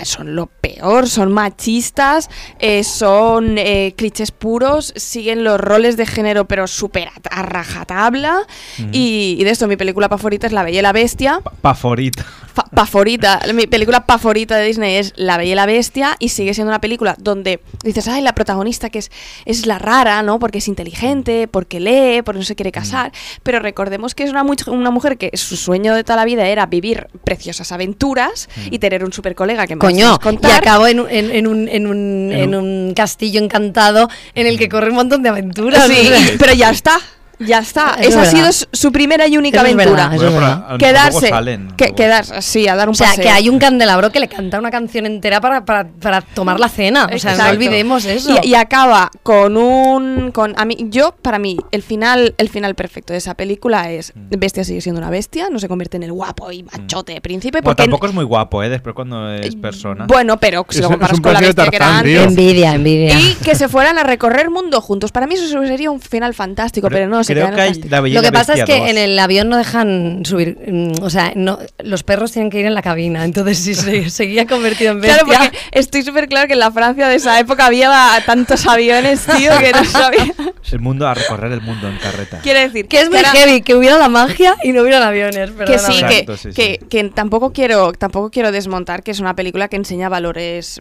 son lo peor, son machistas, eh, son eh, clichés puros, siguen los roles de género pero súper a, rajatabla Ujú. y, y de esto mi película favorita es La Bella y la Bestia. Paforita. Fa- favorita, mi película favorita de Disney es La Bella y la Bestia y sigue siendo una película donde dices, ay, la protagonista que es, es la rara, ¿no? Porque es inteligente, porque lee, porque no se quiere casar, pero recordemos que es una, much- una mujer que su sueño de toda la vida era vivir preciosas aventuras y tener un super colega que me Coño, a y contar. acabó en, un- en, en un, en, un, en un castillo encantado en el que corre un montón de aventuras. Sí, pero ya está. Ya está, Eso esa ha es sido verdad. su- su primera y única Eso es aventura. verdad, eso es Bueno, verdad. pero a- a lo mejor Quedarse, luego salen, que, quedarse, sí, a dar un O sea, paseo. que hay un candelabro que le canta una canción entera para, para, para tomar la cena. O sea, no Exacto. olvidemos eso. Y, y acaba con un con a mí yo para mí el final el final perfecto de esa película es Mm. bestia sigue siendo una bestia, no se convierte en el guapo y machote príncipe Bueno, porque tampoco es muy guapo, ¿eh? Después cuando es persona. bueno, pero si lo Es- comparas es un con la bestia que era Tarzán, antes. Envidia, envidia. Y que se fueran a recorrer mundo juntos. Para mí eso sería un final fantástico, pero, no, se creo que hay. La Bella y Lo que pasa es que dos. en el avión no dejan subir, mm, o sea, no, los perros tienen que ir en la cabina, entonces si se seguía convertido en bestia. Claro, porque estoy súper claro que en la Francia de esa época había tantos aviones, tío, que no sabía. El mundo a recorrer el mundo en carreta. Quiere decir que es muy era- heavy, que hubiera la magia y no hubieran aviones. que sí, que, sí, que, que tampoco quiero tampoco quiero desmontar que es una película que enseña valores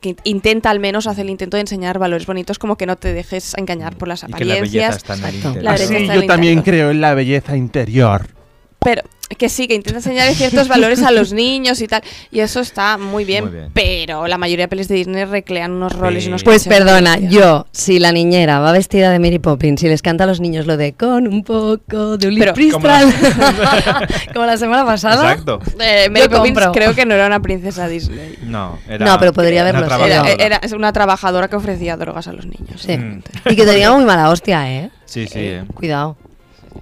que intenta al menos hacer el intento de enseñar valores bonitos como que no te dejes engañar por las Y que la belleza apariencias está en el En yo también creo en la belleza interior. pero que sí que intenta enseñar ciertos valores a los niños y tal y eso está muy bien, pero la mayoría de pelis de Disney recrean unos roles y unos Pues perdona, yo, si la niñera va vestida de Mary Poppins y les canta a los niños lo de con un poco de Pero- Ulipristal, como la semana pasada. Exacto. Eh, Mary Yo Poppins compro. creo que no era una princesa Disney No, era. No, pero podría haberlo sido. era, era- una trabajadora que ofrecía drogas a los niños Sí. Mm. Y que tenía muy mala hostia, ¿eh? Sí, sí. eh. Cuidado.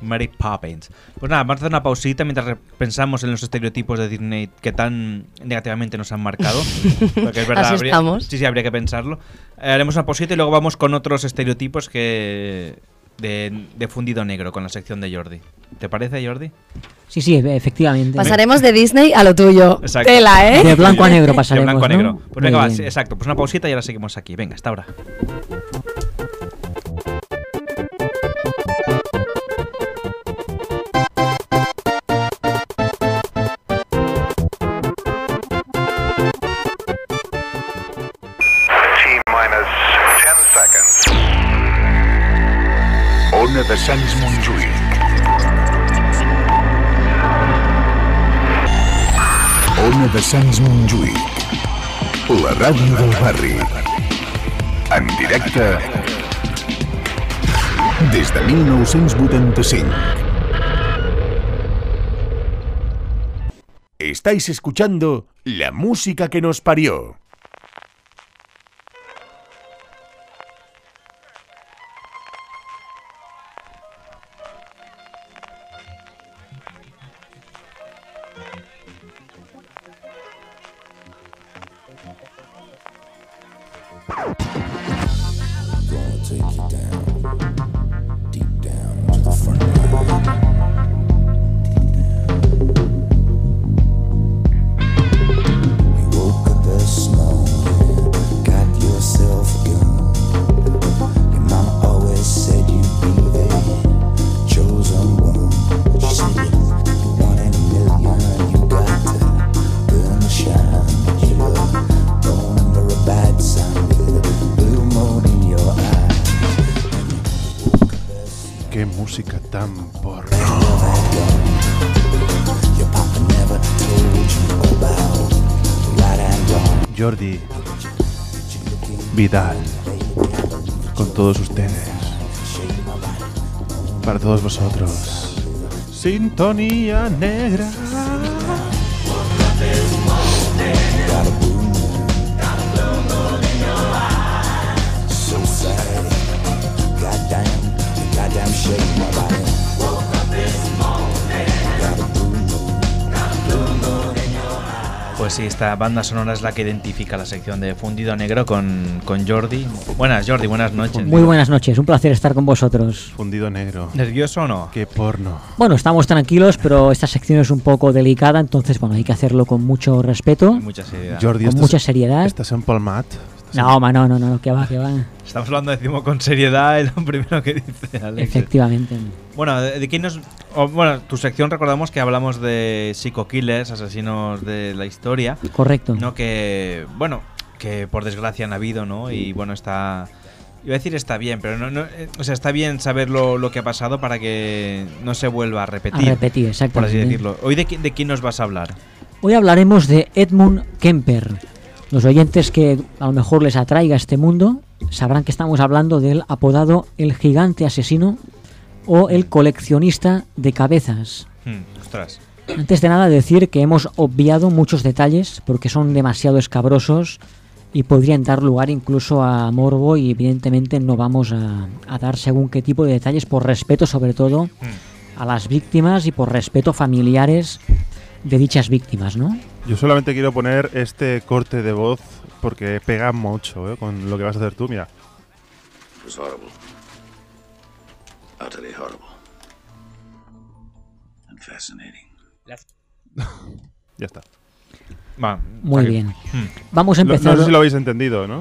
Mary Poppins. Pues nada, vamos a hacer una pausita mientras pensamos en los estereotipos de Disney que tan negativamente nos han marcado. Porque es verdad, Así habría, estamos. sí, sí, habría que pensarlo. Eh, haremos una pausita y luego vamos con otros estereotipos que de, de fundido negro con la sección de Jordi. ¿Te parece, Jordi? Sí, sí, efectivamente. Pasaremos de Disney a lo tuyo. Exacto. Tela, ¿eh? De blanco a negro De pasaremos, blanco a ¿no? negro. Pues venga, va, exacto. Pues una pausita y ahora seguimos aquí. Venga, hasta ahora. De Sants Montjuïc. Ona de Sants Montjuïc. La ràdio del barri. En directe des de 1985. Estáis escuchando La música que nos parió. Qué música tan por. Jordi Vidal con todos ustedes. Para todos vosotros. Sintonía negra sí, esta banda sonora es la que identifica la sección de Fundido Negro con, con Jordi. Buenas, Jordi, buenas noches. Muy buenas noches, un placer estar con vosotros. Fundido negro. ¿Nervioso o no? Qué porno. Bueno, estamos tranquilos, pero esta sección es un poco delicada, entonces bueno, hay que hacerlo con mucho respeto, Mucha seriedad. Jordi, con estás- mucha seriedad. ¿Estás empalmat? No, ma, no, no, no, que va, que va. Estamos hablando, decimos con seriedad, es lo primero que dice Alex. Efectivamente. Bueno, ¿de, de quién nos.? bueno, tu sección recordamos que hablamos de psico-killers, asesinos de la historia. Correcto. No que. Bueno, que por desgracia han habido, ¿no? Y bueno, está. Iba a decir está bien, pero no. no eh, o sea, está bien saber lo, lo que ha pasado para que no se vuelva a repetir. A repetir, Por así exactamente. decirlo. Hoy, de, ¿de quién nos vas a hablar? Hoy hablaremos de Edmund Kemper. Los oyentes que a lo mejor les atraiga este mundo sabrán que estamos hablando del apodado el gigante asesino o el coleccionista de cabezas. Hmm, ostras. Antes de nada decir que hemos obviado muchos detalles porque son demasiado escabrosos y podrían dar lugar incluso a morbo y evidentemente no vamos a, a dar según qué tipo de detalles por respeto sobre todo a las víctimas y por respeto familiares de dichas víctimas, ¿no? Yo solamente quiero poner este corte de voz porque pega mucho ¿eh? con lo que vas a hacer tú. Mira, was horrible. Utterly horrible. And fascinating. ya está. Va, Muy aquí. bien. Hmm. Vamos a empezar. No sé si lo habéis entendido, ¿no?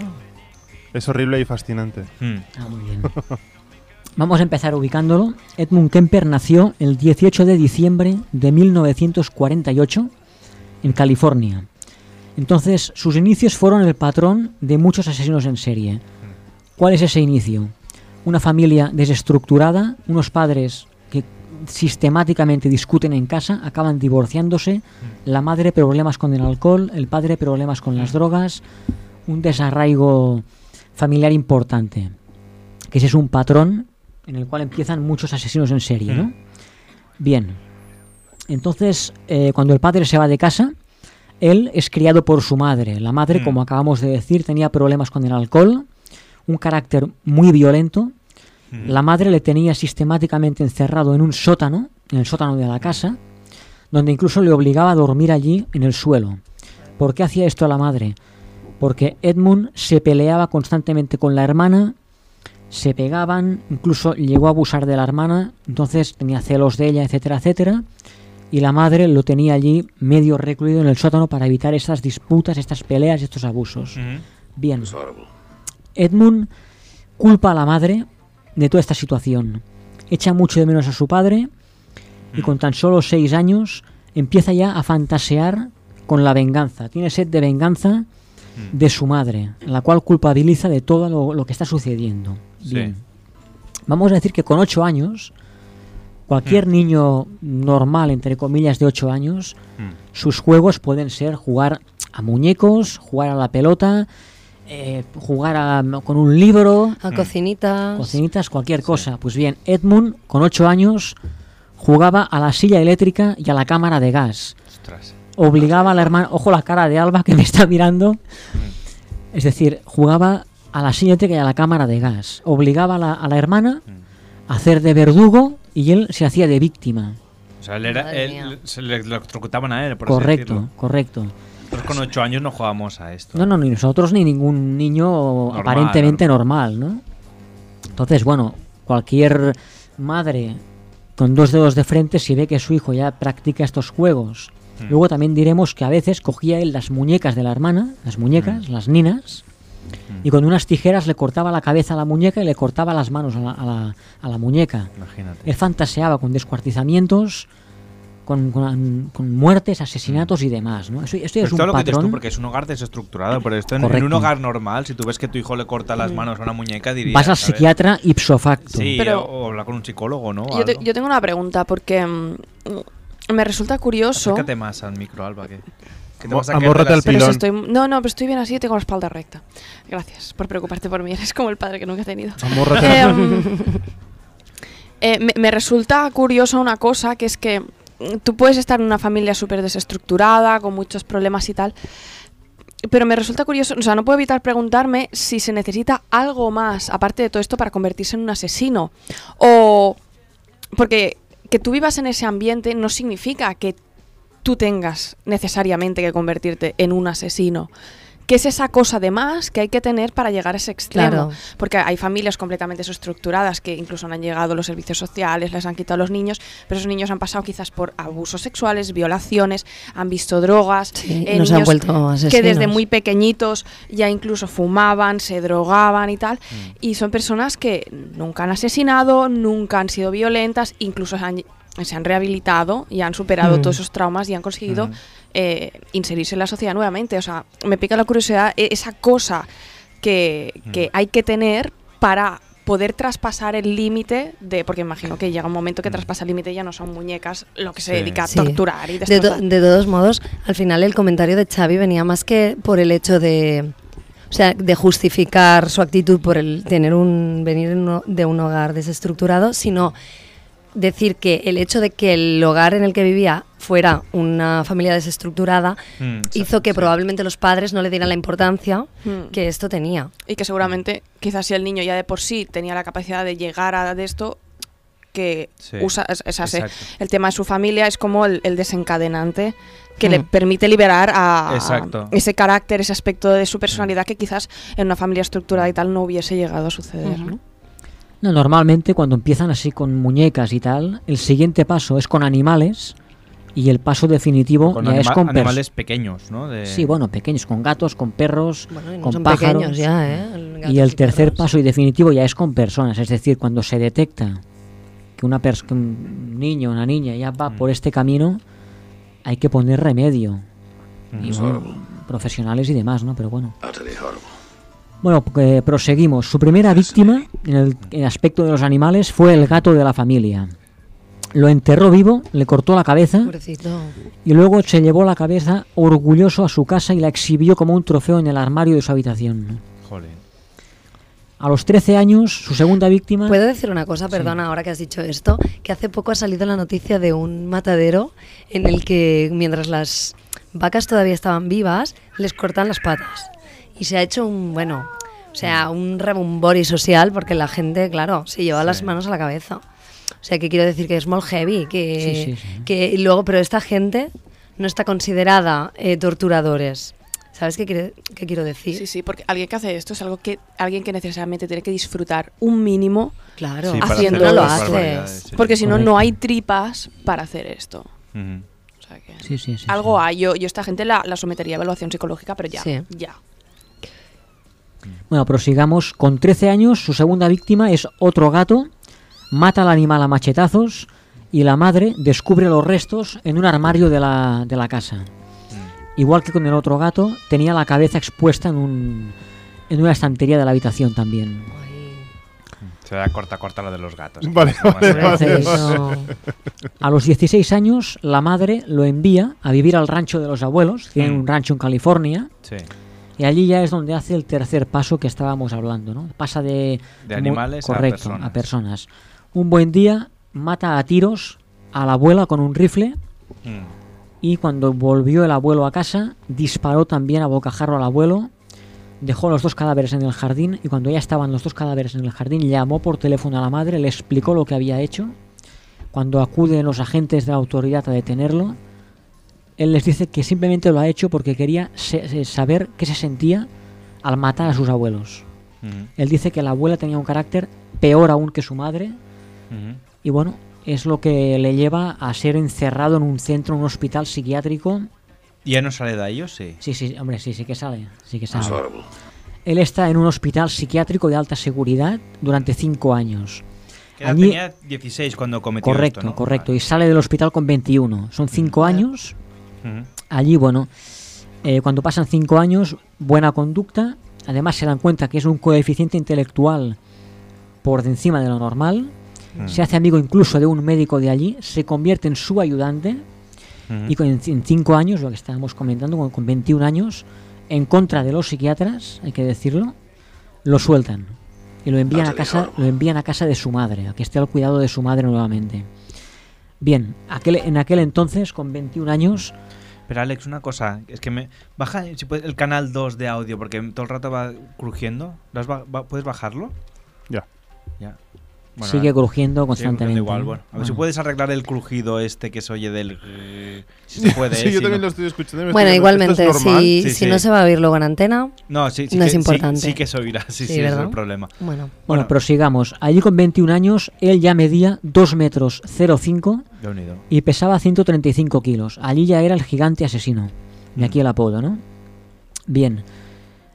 Es horrible y fascinante. Hmm. Ah, muy bien. Vamos a empezar ubicándolo. Edmund Kemper nació el 18 de diciembre de 1948 en California. Entonces, sus inicios fueron el patrón de muchos asesinos en serie. ¿Cuál es ese inicio? Una familia desestructurada, unos padres que sistemáticamente discuten en casa, acaban divorciándose, la madre problemas con el alcohol, el padre problemas con las drogas, un desarraigo familiar importante. Que ese es un patrón en el cual empiezan muchos asesinos en serie, ¿no? Bien. Entonces, eh, cuando el padre se va de casa, él es criado por su madre. La madre, Mm. como acabamos de decir, tenía problemas con el alcohol, un carácter muy violento. Mm. La madre le tenía sistemáticamente encerrado en un sótano, en el sótano de la casa, donde incluso le obligaba a dormir allí en el suelo. ¿Por qué hacía esto la madre? Porque Edmund se peleaba constantemente con la hermana, se pegaban, incluso llegó a abusar de la hermana, entonces tenía celos de ella, etcétera, etcétera, y la madre lo tenía allí medio recluido en el sótano para evitar estas disputas, estas peleas y estos abusos. Bien. Edmund culpa a la madre de toda esta situación. Echa mucho de menos a su padre y con tan solo seis años empieza ya a fantasear con la venganza. Tiene sed de venganza de su madre, la cual culpabiliza de todo lo, lo que está sucediendo. Sí. Bien. Vamos a decir que con ocho años, cualquier niño normal, entre comillas, de ocho años, sus juegos pueden ser jugar a muñecos, jugar a la pelota, eh, jugar a- con un libro, A cocinitas. cocinitas, cualquier cosa. Pues bien, Edmund, con ocho años, jugaba a la silla eléctrica y a la cámara de gas. Ostras. obligaba a la hermana, ojo la cara de Alba que me está mirando, es decir, jugaba a la siguiente que a la cámara de gas, obligaba a la, a la hermana a hacer de verdugo y él se hacía de víctima. O sea, él era, se le electrocutaban a él, por Correcto, correcto. Nosotros con 8 años no jugábamos a esto. No, no, ni nosotros ni ningún niño aparentemente normal, ¿no? Entonces, bueno, cualquier madre con dos dedos de frente, si ve que su hijo ya practica estos juegos, Mm. luego también diremos que a veces cogía él las muñecas de la hermana, las muñecas, las ninas, y con unas tijeras le cortaba la cabeza a la muñeca y le cortaba las manos a la, a la- a la muñeca. Imagínate. Él fantaseaba con descuartizamientos, con, con- con muertes, asesinatos y demás, ¿no? Esto Pero es un lo que dices tú, patrón. porque es un hogar desestructurado. Pero esto en, en un hogar normal, si tú ves que tu hijo le corta las manos a una muñeca, dirías. Vas al ¿sabes? psiquiatra ipso facto. Sí, Pero- o, o hablar con un psicólogo, ¿no? Yo, te- yo tengo una pregunta porque mm, me resulta curioso. Acércate más al micro, Alba. Que, que te Mo- vas a caer de amórrate al pilón. estoy, no, no, pero estoy bien así y tengo la espalda recta. Gracias por preocuparte por mí. Eres como el padre que nunca he tenido. Amórrate. Em, eh, me, me resulta curioso una cosa, que es que mm, tú puedes estar en una familia súper desestructurada, con muchos problemas y tal, pero me resulta curioso, o sea, no puedo evitar preguntarme si se necesita algo más, aparte de todo esto, para convertirse en un asesino. O... Porque que tú vivas en ese ambiente no significa que tú tengas necesariamente que convertirte en un asesino. ¿Qué es esa cosa de más que hay que tener para llegar a ese extremo? Claro. Porque hay familias completamente desestructuradas que incluso no han llegado los servicios sociales, les han quitado a los niños, pero esos niños han pasado quizás por abusos sexuales, violaciones, han visto drogas, Sí, eh, se han niños vuelto que desde muy pequeñitos ya incluso fumaban, se drogaban y tal, Mm. y son personas que nunca han asesinado, nunca han sido violentas, incluso han, se han rehabilitado y han superado Mm. todos esos traumas y han conseguido Mm. eh, inserirse en la sociedad nuevamente. O sea, me pica la curiosidad e- esa cosa que, que hay que tener para poder traspasar el límite de porque imagino que llega un momento que traspasa el límite y ya no son muñecas lo que se Sí. dedica a Sí. torturar y De, to- de todos modos, al final el comentario de Xavi venía más que por el hecho de, o sea, de justificar su actitud por el tener un venir de un hogar desestructurado, sino decir que el hecho de que el hogar en el que vivía fuera una familia desestructurada Mm, sí, hizo que sí. probablemente los padres no le dieran la importancia Mm. que esto tenía. Y que seguramente, quizás si el niño ya de por sí tenía la capacidad de llegar a de esto, que Sí, usa es- es así. el tema de su familia es como el, el desencadenante que le Mm. permite liberar a, ese carácter, ese aspecto de su personalidad que quizás en una familia estructurada y tal no hubiese llegado a suceder. ¿no? No, normalmente cuando empiezan así con muñecas y tal, el siguiente paso es con animales y el paso definitivo Con ya es con animales pequeños, ¿no? De- Sí, bueno, pequeños, con gatos, con perros, Bueno, y no con son pájaros. pequeños ya, ¿eh? El y el y tercer perros. paso y definitivo ya es con personas, es decir, cuando se detecta que, una pers- que un niño o una niña ya va Mm. por este camino, hay que poner remedio. Y Ujú. bueno, profesionales y demás, ¿no? Pero bueno. Utterly horrible. Bueno, eh, proseguimos. Su primera víctima en el, en el aspecto de los animales fue el gato de la familia. Lo enterró vivo, le cortó la cabeza Pobrecito. y luego se llevó la cabeza orgulloso a su casa y la exhibió como un trofeo en el armario de su habitación. Joder. A los 13 años, su segunda víctima... ¿Puedo decir una cosa, perdona, ahora que has dicho esto? Que hace poco ha salido la noticia de un matadero en el que mientras las vacas todavía estaban vivas, les cortan las patas. Y se ha hecho un, bueno, o sea, un rebumbori social porque la gente, claro, se lleva las manos a la cabeza. O sea, que quiero decir que es muy heavy, que, Sí, sí, sí. que y luego, pero esta gente no está considerada eh, torturadores. ¿Sabes qué, quiere- qué quiero decir? Sí, sí, porque alguien que hace esto es algo que alguien que necesariamente tiene que disfrutar un mínimo Claro, Sí, para haciendo hacer no lo las haces. sí, porque sí. si no no hay tripas para hacer esto. Ujú. O sea que Sí, sí, sí, algo sí. hay. Yo, yo esta gente la, la sometería a evaluación psicológica, pero ya, Sí. ya. Bueno, prosigamos. Con 13 años, su segunda víctima es otro gato. Mata al animal a machetazos y la madre descubre los restos en un armario de la, de la casa. Igual que con el otro gato, tenía la cabeza expuesta en, un, en una estantería de la habitación también. Se da corta, corta lo de los gatos. Vale, más vale. A los 16 años, la madre lo envía a vivir al rancho de los abuelos. Tienen Mm. un rancho en California. Sí. Y allí ya es donde hace el tercer paso que estábamos hablando, ¿no? Pasa de... Animales a personas. a personas. Un buen día mata a tiros a la abuela con un rifle Mm. y cuando volvió el abuelo a casa, disparó también a bocajarro al abuelo, dejó los dos cadáveres en el jardín y cuando ya estaban los dos cadáveres en el jardín, llamó por teléfono a la madre, le explicó lo que había hecho. Cuando acuden los agentes de la autoridad a detenerlo, él les dice que simplemente lo ha hecho porque quería se- se- saber qué se sentía al matar a sus abuelos. Él dice que la abuela tenía un carácter peor aún que su madre y bueno, es lo que le lleva a ser encerrado en un centro, en un hospital psiquiátrico. ¿Y ya no sale de ahí o sí? Sí, sí, hombre, sí, sí que sale, sí que sale. horrible. Él está en un hospital psiquiátrico de alta seguridad durante cinco años. Allí- tenía 16 cuando cometió correcto, esto, ¿no? correcto, y sale del hospital con 21. Son cinco años. Allí, bueno, eh, cuando pasan cinco años, buena conducta. Además, se dan cuenta que es un coeficiente intelectual por de encima de lo normal. Mm. Se hace amigo incluso de un médico de allí, se convierte en su ayudante. Y con, en cinco años, lo que estábamos comentando, con, con 21 años, en contra de los psiquiatras, hay que decirlo, lo sueltan. Y lo envían a casa, lo envían a casa de su madre, a que esté al cuidado de su madre nuevamente. Bien, aquel, en aquel entonces, con 21 años, Pero Alex, una cosa, es que me baja si puedes, el canal 2 de audio porque todo el rato va crujiendo. ¿Lo has ba- ba- ¿Puedes bajarlo? Ya. Ya. Sigue crujiendo sigue constantemente, igual, ¿no? bueno. A ver si Bueno. puedes arreglar el crujido este que se oye del... Si se puede, Sí, ¿eh? yo Si también no- lo estoy escuchando. Bueno, igualmente, ¿esto es si, Sí, si sí. no se va a oír luego en antena, No, sí, sí no que, es sí- importante. Sí, que se oirá, sí, sí, Sí, ese es ¿verdad? el problema. Bueno. Bueno, prosigamos. Allí con 21 años, él ya medía 2 metros 05 Ya unido. y pesaba 135 kilos. Allí ya era el gigante asesino. De aquí el apodo, ¿no? Bien.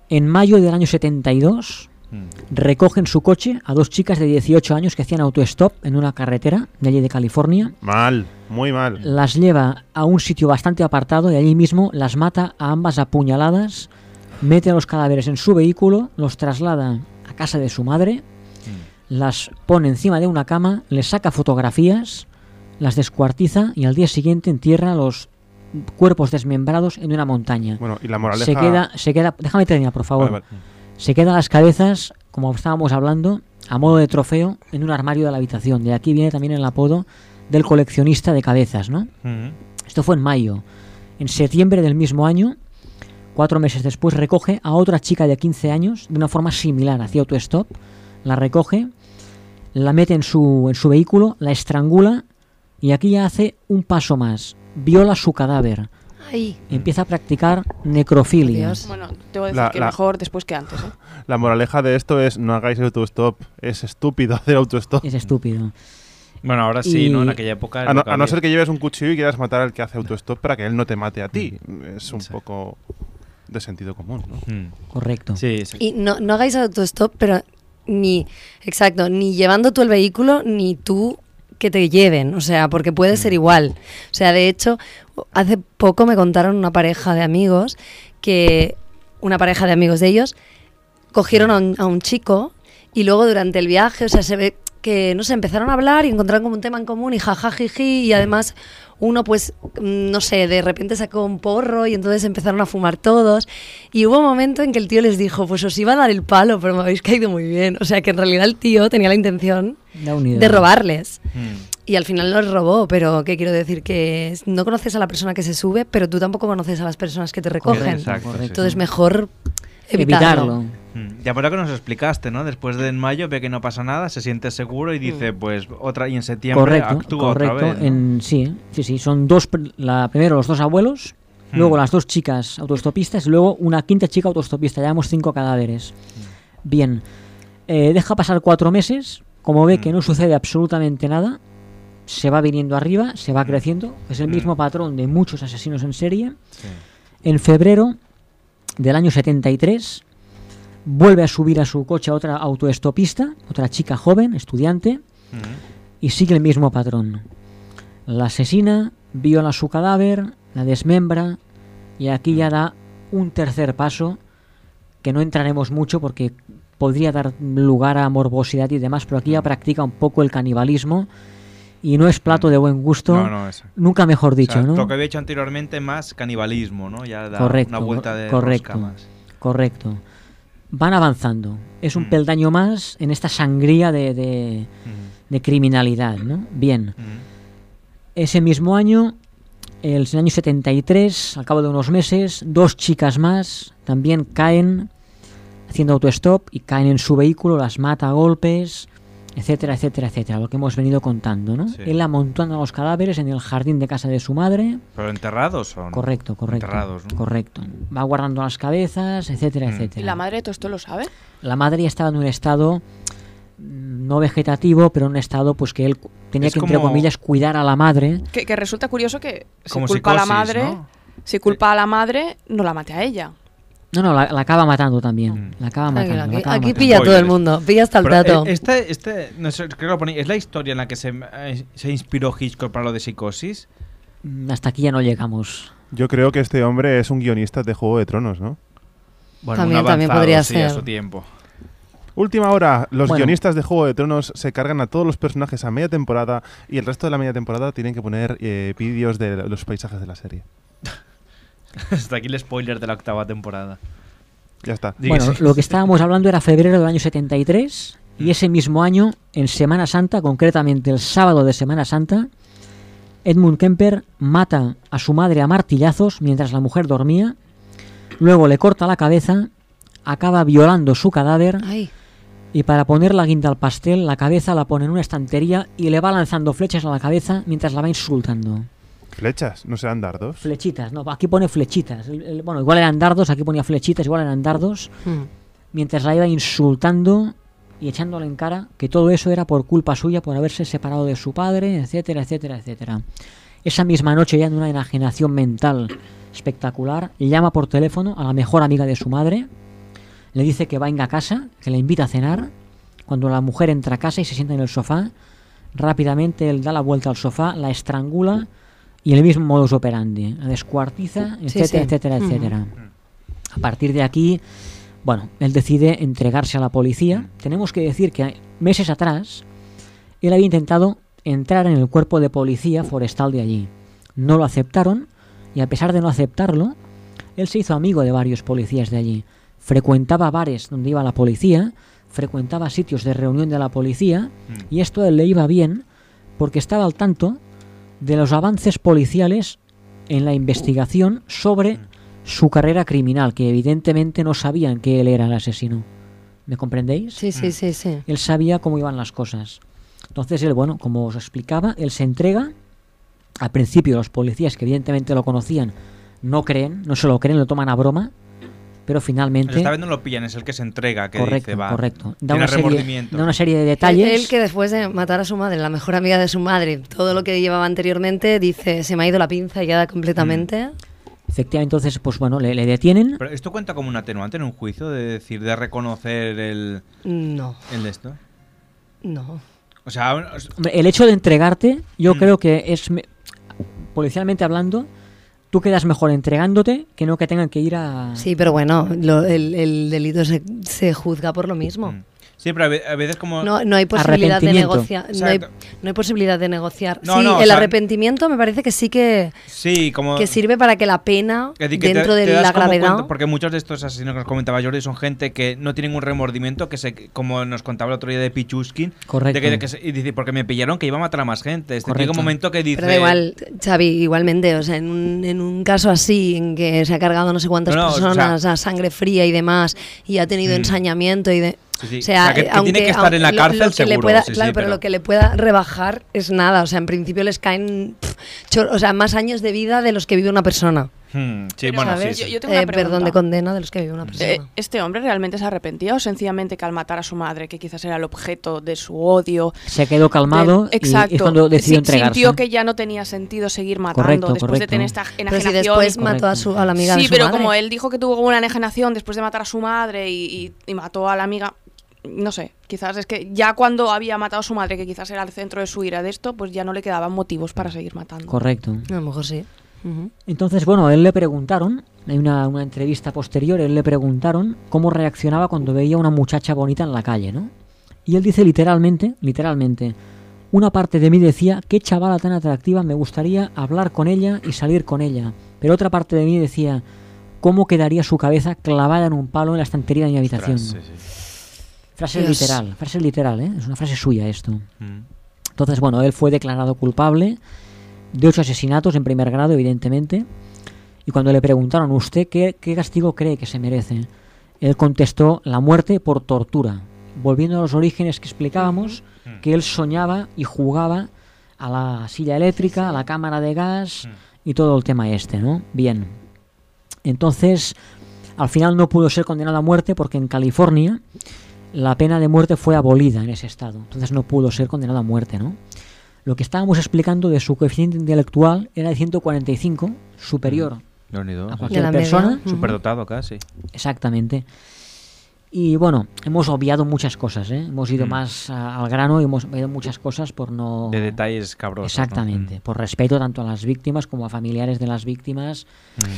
En mayo del año 72, Mm. recogen su coche a dos chicas de 18 años que hacían autostop en una carretera de allí de California. Mal, muy mal. Las lleva a un sitio bastante apartado y allí mismo las mata a ambas apuñaladas, mete a los cadáveres en su vehículo, los traslada a casa de su madre, las pone encima de una cama, les saca fotografías, las descuartiza y al día siguiente entierra los cuerpos desmembrados en una montaña. Bueno, y la moraleja... Se queda, se queda, déjame terminar, por favor. Vale, vale. Se quedan las cabezas, como estábamos hablando, a modo de trofeo en un armario de la habitación. De aquí viene también el apodo del coleccionista de cabezas, ¿no? Esto fue en mayo. En septiembre del mismo año, cuatro meses después, recoge a otra chica de 15 años de una forma similar, hacía autostop, la recoge, la mete en su, en su vehículo, la estrangula y aquí ya hace un paso más. Viola su cadáver. Ay. Empieza a practicar necrofilia. Bueno, te voy a decir La- que la- mejor después que antes. ¿eh? La moraleja de esto es no hagáis autostop. Es estúpido hacer autostop. Es estúpido. Bueno, ahora sí, ¿no? En aquella época... A no, a no ser que lleves un cuchillo y quieras matar al que hace autostop para que él no te mate a ti. Es un poco de sentido común, ¿no? Mm. Correcto. Sí, sí. Y no, no hagáis autostop, pero ni, exacto, ni llevando tú el vehículo, ni tú que te lleven, o sea, porque puede ser igual. O sea, de hecho, hace poco me contaron una pareja de amigos que, una pareja de amigos de ellos, cogieron a un, a un chico y luego durante el viaje, o sea, se ve que, no sé, empezaron a hablar y encontraron como un tema en común y jajajiji y además uno pues, mm, no sé, de repente sacó un porro y entonces empezaron a fumar todos y hubo un momento en que el tío les dijo, pues os iba a dar el palo, pero me habéis caído muy bien. O sea, que en realidad el tío tenía la intención de robarles. Mm. Y al final los robó, pero ¿qué quiero decir? Que no conoces a la persona que se sube, pero tú tampoco conoces a las personas que te recogen. Exacto, sí, sí. Entonces mejor evitarlo. Mm, Ya por lo que nos explicaste, ¿no? Después de en mayo ve que no pasa nada, se siente seguro y dice, pues otra, y en septiembre Correcto, actúa correcto. otra vez. ¿no? en, sí, sí, sí. Son dos, la, primero los dos abuelos, Hmm. luego las dos chicas autostopistas y luego una quinta chica autostopista. Llevamos cinco cadáveres. Bien. Eh, deja pasar cuatro meses. Como ve que no sucede absolutamente nada, se va viniendo arriba, se va creciendo. Es el mismo patrón de muchos asesinos en serie. En febrero del año 73 vuelve a subir a su coche a otra autoestopista, otra chica joven, estudiante, y sigue el mismo patrón. La asesina, viola su cadáver, la desmembra, y aquí ya da un tercer paso que no entraremos mucho porque podría dar lugar a morbosidad y demás, pero aquí ya practica un poco el canibalismo y no es plato de buen gusto, No, no, nunca mejor O dicho, sea, ¿no? Lo que había hecho anteriormente más canibalismo, ¿no? Ya da correcto, una vuelta de correcto, más. correcto. Van avanzando. Es Mm. un peldaño más en esta sangría de, de, de criminalidad, ¿no? Bien. Mm. Ese mismo año el año 73, al cabo de unos meses, dos chicas más también caen haciendo autostop y caen en su vehículo, las mata a golpes, etcétera, etcétera, etcétera, lo que hemos venido contando, ¿no? Sí. Él amontona los cadáveres en el jardín de casa de su madre. ¿Pero enterrados no? Correcto, correcto. Enterrados, ¿no? Correcto. Va guardando las cabezas, etcétera, Mm. etcétera. ¿Y la madre de todo esto lo sabe? La madre estaba en un estado mm, no vegetativo, pero en un estado pues que él tenía Es que, entre comillas, cuidar a la madre. Que, que resulta curioso que si Como culpa a la madre, ¿no? si culpa a la madre, no la mate a ella. No, no, la, la acaba matando también. Mm. La acaba matando. la aquí, acaba aquí matando. pilla todo el mundo, pilla hasta el Pero, plato. eh, Este, este, no sé, creo que lo ponía- es la historia en la que se, eh, se inspiró Hitchcock para lo de psicosis. Mm, Hasta aquí ya no llegamos. Yo creo que este hombre es un guionista de Juego de Tronos, ¿no? Bueno, También- un también avanzado, podría sí, a ser. su tiempo. Última hora, los Bueno. guionistas de Juego de Tronos se cargan a todos los personajes a media temporada y el resto de la media temporada tienen que poner eh, vídeos de los paisajes de la serie. Hasta aquí el spoiler de la octava temporada. Ya está. Bueno, lo que estábamos hablando era febrero del año 73 y ese mismo año, en Semana Santa, concretamente el sábado de Semana Santa, Edmund Kemper mata a su madre a martillazos mientras la mujer dormía, luego le corta la cabeza, acaba violando su cadáver Ay, y para poner la guinda al pastel, la cabeza la pone en una estantería y le va lanzando flechas a la cabeza mientras la va insultando. Flechas, no serán dardos. Flechitas, no, aquí pone flechitas. El- el- bueno, igual eran dardos, aquí ponía flechitas, igual eran dardos. mm. Mientras la iba insultando y echándole en cara que todo eso era por culpa suya, por haberse separado de su padre, etcétera, etcétera, etcétera. Esa misma noche, ya en una enajenación mental espectacular, llama por teléfono a la mejor amiga de su madre, le dice que venga a casa, que la invita a cenar. Cuando la mujer entra a casa y se sienta en el sofá, rápidamente él da la vuelta al sofá, la estrangula y el mismo modus operandi, la descuartiza, Sí, etcétera, sí. etcétera, etcétera. A partir de aquí, bueno, él decide entregarse a la policía. Tenemos que decir que meses atrás él había intentado entrar en el cuerpo de policía forestal de allí. No lo aceptaron y a pesar de no aceptarlo, él se hizo amigo de varios policías de allí. Frecuentaba bares donde iba la policía, frecuentaba sitios de reunión de la policía y esto a él le iba bien porque estaba al tanto de los avances policiales en la investigación sobre su carrera criminal, que evidentemente no sabían que él era el asesino. ¿Me comprendéis? Sí, sí, sí, sí. Él sabía cómo iban las cosas. Entonces él, bueno, como os explicaba, él se entrega. Al principio los policías, que evidentemente lo conocían, no creen, no se lo creen, lo toman a broma. Pero finalmente... Esta vez no lo pillan, es el que se entrega, que correcto, dice, va. correcto. Da tiene una, serie, remordimiento. da una serie de detalles. Él que después de matar a su madre, la mejor amiga de su madre, todo lo que llevaba anteriormente, dice, se me ha ido la pinza ya completamente. Efectivamente, entonces, pues bueno, le, le detienen. Pero esto cuenta como un atenuante en un juicio, de decir, de reconocer el, No, el de esto. no. O sea, el hecho de entregarte, Mm. yo creo que es, me- policialmente hablando, tú quedas mejor entregándote que no que tengan que ir a... Sí, pero bueno, lo- el, el delito se, se juzga por lo mismo. Siempre a ve- a veces como... No, no hay posibilidad de Arrepentimiento. negociar. No hay, Exacto. no hay posibilidad de negociar. No, sí, no, o el sea- arrepentimiento me parece que sí que, Sí, como... que sirve para que la pena, que dentro te de la gravedad. cuenta- porque muchos de estos asesinos que os comentaba Jordi son gente que no tienen un remordimiento, que se, como nos contaba el otro día de Pichuskin, Correcto. de que, de que se- y dice, porque me pillaron que iba a matar a más gente. Este Correcto. un momento que dice... Pero igual, Xavi, igualmente, o sea, en un, en un caso así, en que se ha cargado no sé cuántas No, no, o sea- personas a sangre fría y demás, y ha tenido Mm. ensañamiento y de... Sí, sí. O sea, O sea, que- eh, que tiene aunque- que estar en la lo- cárcel lo le seguro, pueda- sí, sí, claro, pero pero- lo que le pueda rebajar es nada. O sea, en principio les caen pff, chor- o sea, más años de vida de los que vive una persona. Hmm, sí, Pero, bueno, ¿sabes? sí, sí. Yo- yo tengo una Eh, perdón, pregunta. de condena de los que vive una persona. Eh, ¿Este hombre realmente se arrepentía o sencillamente que al matar a su madre, que quizás era el objeto de su odio? Se quedó calmado de- y exacto, es cuando decidió si- entregarse. Sintió que ya no tenía sentido seguir matando Correcto, después de correcto. tener esta pero si enajenación. después y- mató a, su, a la amiga de sí, su pero madre. como él dijo que tuvo una enajenación después de matar a su madre y, y- y mató a la amiga, no sé, quizás es que ya cuando había matado a su madre, que quizás era el centro de su ira de esto, pues ya no le quedaban motivos para seguir matando. Correcto. A lo mejor sí. Entonces, bueno, él le preguntaron, hay una, una entrevista posterior, él le preguntaron cómo reaccionaba cuando veía a una muchacha bonita en la calle, ¿no? Y él dice literalmente, literalmente, una parte de mí decía, qué chavala tan atractiva, me gustaría hablar con ella y salir con ella. Pero otra parte de mí decía, ¿cómo quedaría su cabeza clavada en un palo en la estantería de mi habitación? Ostras, sí, sí. Frase Dios. literal, frase literal, ¿eh? Es una frase suya esto. Mm. Entonces, bueno, él fue declarado culpable de ocho asesinatos en primer grado, evidentemente. Y cuando le preguntaron, ¿usted qué, qué castigo cree que se merece? Él contestó, la muerte por tortura. Volviendo a los orígenes que explicábamos, que él soñaba y jugaba a la silla eléctrica, a la cámara de gas y todo el tema este, ¿no? Bien. Entonces, al final no pudo ser condenado a muerte porque en California la pena de muerte fue abolida en ese estado. Entonces no pudo ser condenado a muerte, ¿no? Lo que estábamos explicando de su coeficiente intelectual era de 145, superior Leonido, a sí. cualquier persona. Superdotado casi. Exactamente. Y bueno, hemos obviado muchas cosas, ¿eh? Hemos ido Mm. más a- al grano y hemos obviado muchas cosas por no... De detalles cabrosos. ¿no? Exactamente, por respeto tanto a las víctimas como a familiares de las víctimas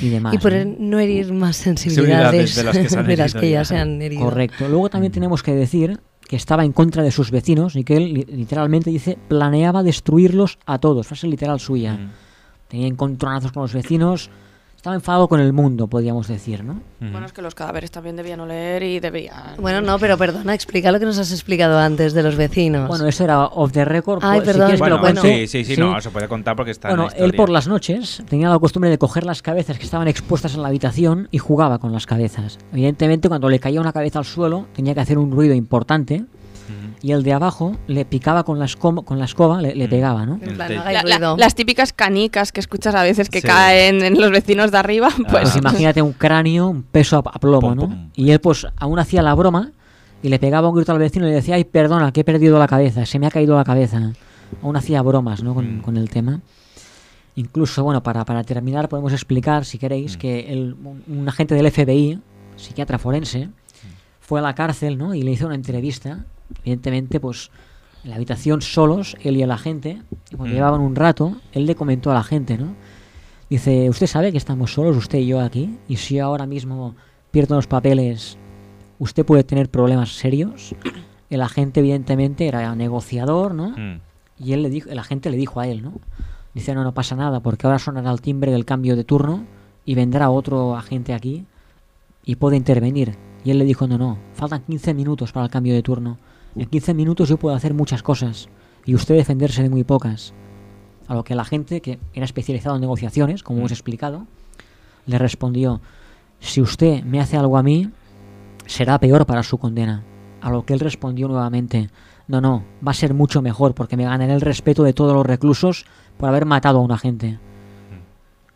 y demás. Y por ¿no? no herir más Sensibilidades de las que se han de las herido que ya ya. se han herido. Correcto. Luego también tenemos que decir que estaba en contra de sus vecinos y que él li- literalmente dice planeaba destruirlos a todos. Frase literal suya. Tenía encontronazos con los vecinos. Estaba enfadado con el mundo, podríamos decir, ¿no? Bueno, es que los cadáveres también debían oler y debían... Bueno, no, pero perdona, explica lo que nos has explicado antes de los vecinos. Bueno, eso era off the record. Ay, pues, si perdón, quieres que Bueno, lo cuente. sí, sí, sí, no, se puede contar porque está en Bueno, la él por las noches tenía la costumbre de coger las cabezas que estaban expuestas en la habitación y jugaba con las cabezas. Evidentemente, cuando le caía una cabeza al suelo, tenía que hacer un ruido importante. Y el de abajo le picaba con la, con la escoba, le, le pegaba, ¿no? La- la- las típicas canicas que escuchas a veces que Sí. caen en los vecinos de arriba, pues... Pues imagínate un cráneo, un peso a, a plomo, Pum, ¿no? pum. Y él pues aún hacía la broma y le pegaba un grito al vecino y le decía, ay, perdona, que he perdido la cabeza, se me ha caído la cabeza. Aún hacía bromas, ¿no? Con, Mm. con el tema. Incluso, bueno, para, para terminar podemos explicar, si Mm. queréis, que el- un, un agente del FBI, psiquiatra forense, Mm. fue a la cárcel, ¿no? Y le hizo una entrevista. Evidentemente, pues en la habitación solos, él y el agente, y cuando Mm. llevaban un rato, él le comentó a la gente, ¿no? Dice, ¿usted sabe que estamos solos, usted y yo aquí? Y si yo ahora mismo pierdo los papeles, ¿usted puede tener problemas serios? El agente, evidentemente, era negociador, ¿no? Mm. Y él le dijo, el agente le dijo a él, ¿no? Dice, no, no pasa nada, porque ahora sonará el timbre del cambio de turno y vendrá otro agente aquí y puede intervenir. Y él le dijo, no, no, faltan 15 minutos para el cambio de turno. En 15 minutos yo puedo hacer muchas cosas y usted defenderse de muy pocas. A lo que la gente, que era especializado en negociaciones, como hemos explicado, le respondió, si usted me hace algo a mí, será peor para su condena. A lo que él respondió nuevamente, no, no, va a ser mucho mejor porque me ganaré el respeto de todos los reclusos por haber matado a un agente.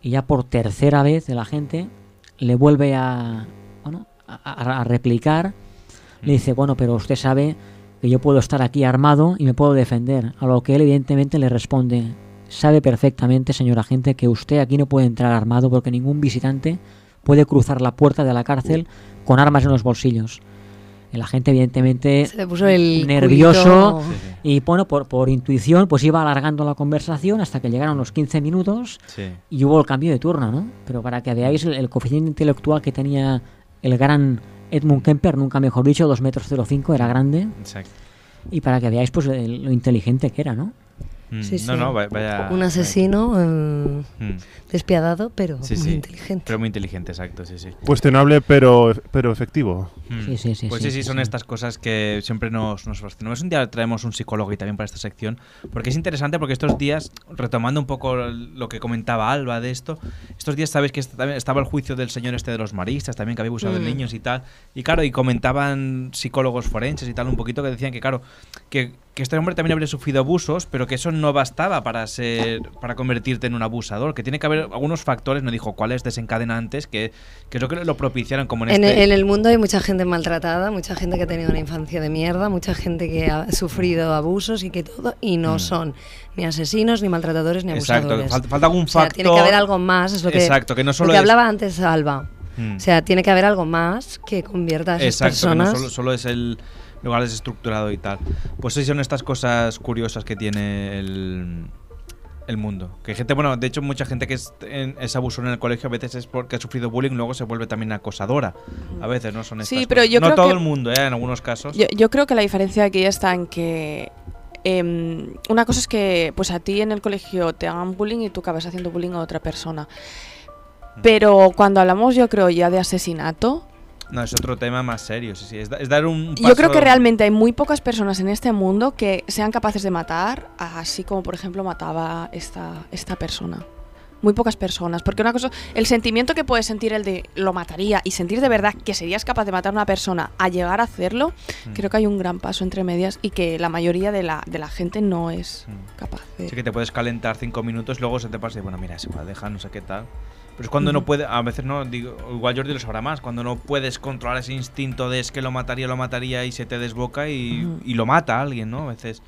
Y ya por tercera vez el agente le vuelve a, bueno, a, a- a replicar. Le dice, bueno, pero usted sabe que yo puedo estar aquí armado y me puedo defender. A lo que él evidentemente le responde, sabe perfectamente, señor agente, que usted aquí no puede entrar armado porque ningún visitante puede cruzar la puerta de la cárcel con armas en los bolsillos. El agente evidentemente Se le puso el nervioso culito. y bueno, por, por intuición pues iba alargando la conversación hasta que llegaron los 15 minutos Sí. y hubo el cambio de turno, ¿no? Pero para que veáis el, el coeficiente intelectual que tenía el gran Edmund Kemper, nunca mejor dicho, 2 metros 05, era grande. Exacto. Y para que veáis pues lo inteligente que era, ¿no? Mm, Sí, sí. No, no, vaya. Un asesino eh, Mm. despiadado, pero Sí, muy sí. inteligente. Pero muy inteligente, exacto, sí, sí. Cuestionable, pero, pero efectivo. Mm. Sí, sí, sí, Pues sí, sí, son sí. estas cosas que siempre nos, nos fascinan. Un día traemos un psicólogo y también para esta sección, porque es interesante porque estos días, retomando un poco lo que comentaba Alba de esto, estos días sabéis que estaba el juicio del señor este de los maristas, también que había abusado de Mm. niños y tal. Y claro, y comentaban psicólogos forenses y tal un poquito que decían que claro, que, que este hombre también habría sufrido abusos, pero que eso no bastaba para ser para convertirte en un abusador, que tiene que haber algunos factores, no dijo cuáles desencadenantes, que, que lo que lo propiciaron como en, En, este... en el mundo hay mucha gente maltratada, mucha gente que ha tenido una infancia de mierda, mucha gente que ha sufrido abusos y que todo, y no Mm. son ni asesinos, ni maltratadores, ni Exacto, abusadores. falta- falta algún O sea, tiene que factor- haber algo más, es lo que, Exacto, que no lo solo que es- hablaba antes Alba. Mm. O sea, tiene que haber algo más que convierta a esas Exacto, que no solo es el lugar desestructurado y tal. Pues sí son estas cosas curiosas que tiene el, el mundo. Que gente, bueno, de hecho mucha gente que es, en- es abusora en el colegio a veces es porque ha sufrido bullying, luego se vuelve también acosadora. A veces no son estas Sí, pero yo No creo todo que- el mundo, ¿eh? En algunos casos. Yo, yo creo que la diferencia aquí está en que em, una cosa es que pues a ti en el colegio te hagan bullying y tú acabas haciendo bullying a otra persona. Mm. Pero cuando hablamos yo creo ya de asesinato, No, es otro tema más serio, sí, sí. Es, es dar un Yo creo que realmente hay muy pocas personas en este mundo que sean capaces de matar, así como por ejemplo mataba esta, esta persona. Muy pocas personas, porque una cosa, el sentimiento que puedes sentir el de lo mataría y sentir de verdad que serías capaz de matar a una persona a llegar a hacerlo, Mm. creo que hay un gran paso entre medias y que la mayoría de la, de la gente no es capaz de... Sí que te puedes calentar cinco minutos, luego se te pasa y bueno, mira, se va a dejar, no sé qué tal. Pero es cuando no puede, a veces no, digo, igual Jordi lo sabrá más, cuando no puedes controlar ese instinto de es que lo mataría, lo mataría y se te desboca y, lo mata a alguien, ¿no? A veces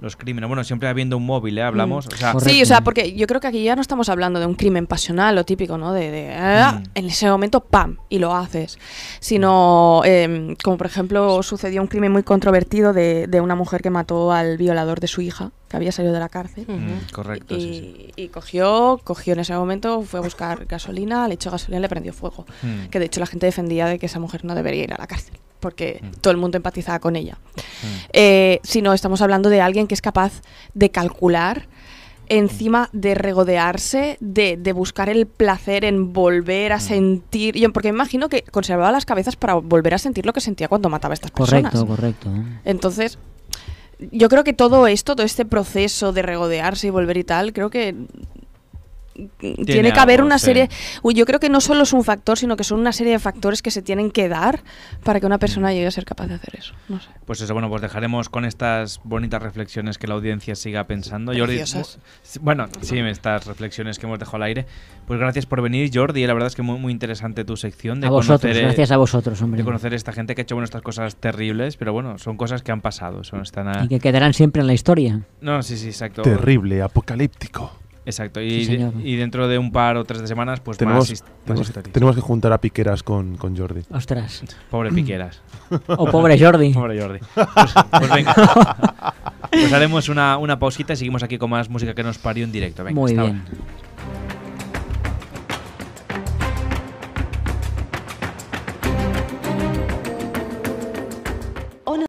los crímenes, bueno, siempre habiendo un móvil, ¿eh? Hablamos, Mm. o sea, sí, o sea, porque yo creo que aquí ya no estamos hablando de un crimen pasional, lo típico, ¿no? De, de, ah, Mm. en ese momento, ¡pam! y lo haces. Sino, em, como por ejemplo, sucedió un crimen muy controvertido de, de una mujer que mató al violador de su hija, que había salido de la cárcel. Mm, correcto, y, sí, y cogió, cogió en ese momento, fue a buscar gasolina, le echó gasolina y le prendió fuego. Mm. Que de hecho la gente defendía de que esa mujer no debería ir a la cárcel, porque Mm. todo el mundo empatizaba con ella. Eh, sino estamos hablando de alguien que es capaz de calcular encima de regodearse, de, de buscar el placer en volver a sentir. Yo, porque me imagino que conservaba las cabezas para volver a sentir lo que sentía cuando mataba a estas personas. Correcto, correcto. Entonces, yo creo que todo esto, todo este proceso de regodearse y volver y tal, creo que mm, tiene, que haber algo, una sí. serie. Uy, yo creo que no solo es un factor, sino que son una serie de factores que se tienen que dar para que una persona llegue a ser capaz de hacer eso. No sé. Pues eso, bueno, pues dejaremos con estas bonitas reflexiones que la audiencia siga pensando. Jordi, Preciosas. bueno, sí, estas reflexiones que hemos dejado al aire. Pues gracias por venir, Jordi. La verdad es que muy, muy interesante tu sección de A vosotros, conocer, eh, gracias a vosotros, hombre. De conocer esta gente que ha hecho bueno, estas cosas terribles, pero bueno, son cosas que han pasado. Son, están a- Y que quedarán siempre en la historia. No, sí, sí, exacto. Terrible, apocalíptico. Exacto. Y, dentro de un par o tres de semanas, pues tenemos, más, his- más tenemos, que juntar a Piqueras con, con Jordi. Ostras. Pobre Piqueras. O pobre Jordi. pobre Jordi. Pues, pues venga. Pues haremos una, una pausita y seguimos aquí con más música que nos parió en directo. Venga, Muy bien. ahora.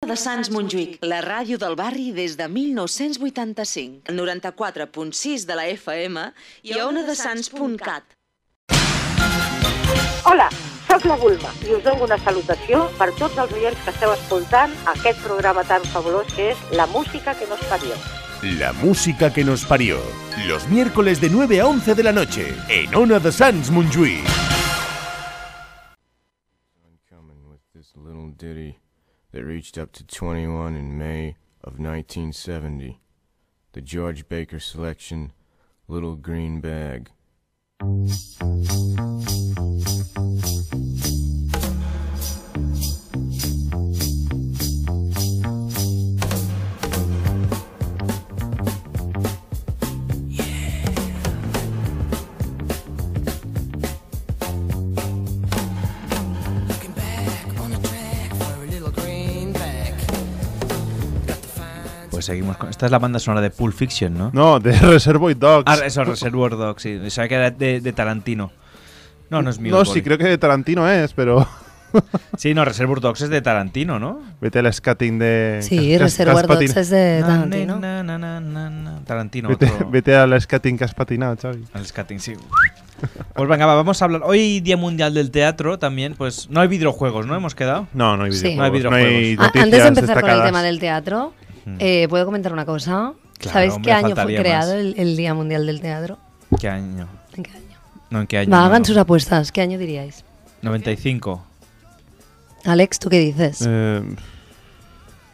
De Sants Montjuïc, la ràdio del barri des de 1985. El 94.6 de la FM i a onadesans.cat. Hola, sóc la Bulma i us dono una salutació per tots els oients que esteu escoltant aquest programa tan fabulós que és La música que nos parió. La música que nos parió. Los miércoles de 9 a 11 de la noche en Ona de Sans Montjuïc. this little ditty that reached up to 21 in May of 1970. The George Baker selection, Little Green Bag. Seguimos con. Esta es la banda sonora de Pulp Fiction, ¿no? No, de Reservoir Dogs. Ah, eso, Reservoir Dogs, sí. Sabía que era de, de Tarantino. No, no es mío. No, sí, creo que de Tarantino es, pero. Sí, no, Reservoir Dogs es de Tarantino, ¿no? Vete al scatting de. Sí, Reservoir Dogs es de Tarantino. na, na, na, na, na. Tarantino. Vete, otro- vete al scatting que has patinado, Xavi. Al skating, sí. Pues venga, va, vamos a hablar. Hoy Día Mundial del Teatro también, pues no hay videojuegos, ¿no? Hemos quedado. No, no hay Sí. No hay videojuegos. no hay videojuegos. Ah, antes de empezar con el tema del teatro, eh, ¿puedo comentar una cosa? Claro, ¿Sabéis hombre, qué año fue creado el, el Día Mundial del Teatro? ¿Qué año? ¿En qué año? No, ¿en qué año? Va, No, hagan no. sus apuestas. ¿Qué año diríais? 95. Alex, ¿tú qué dices? Eh,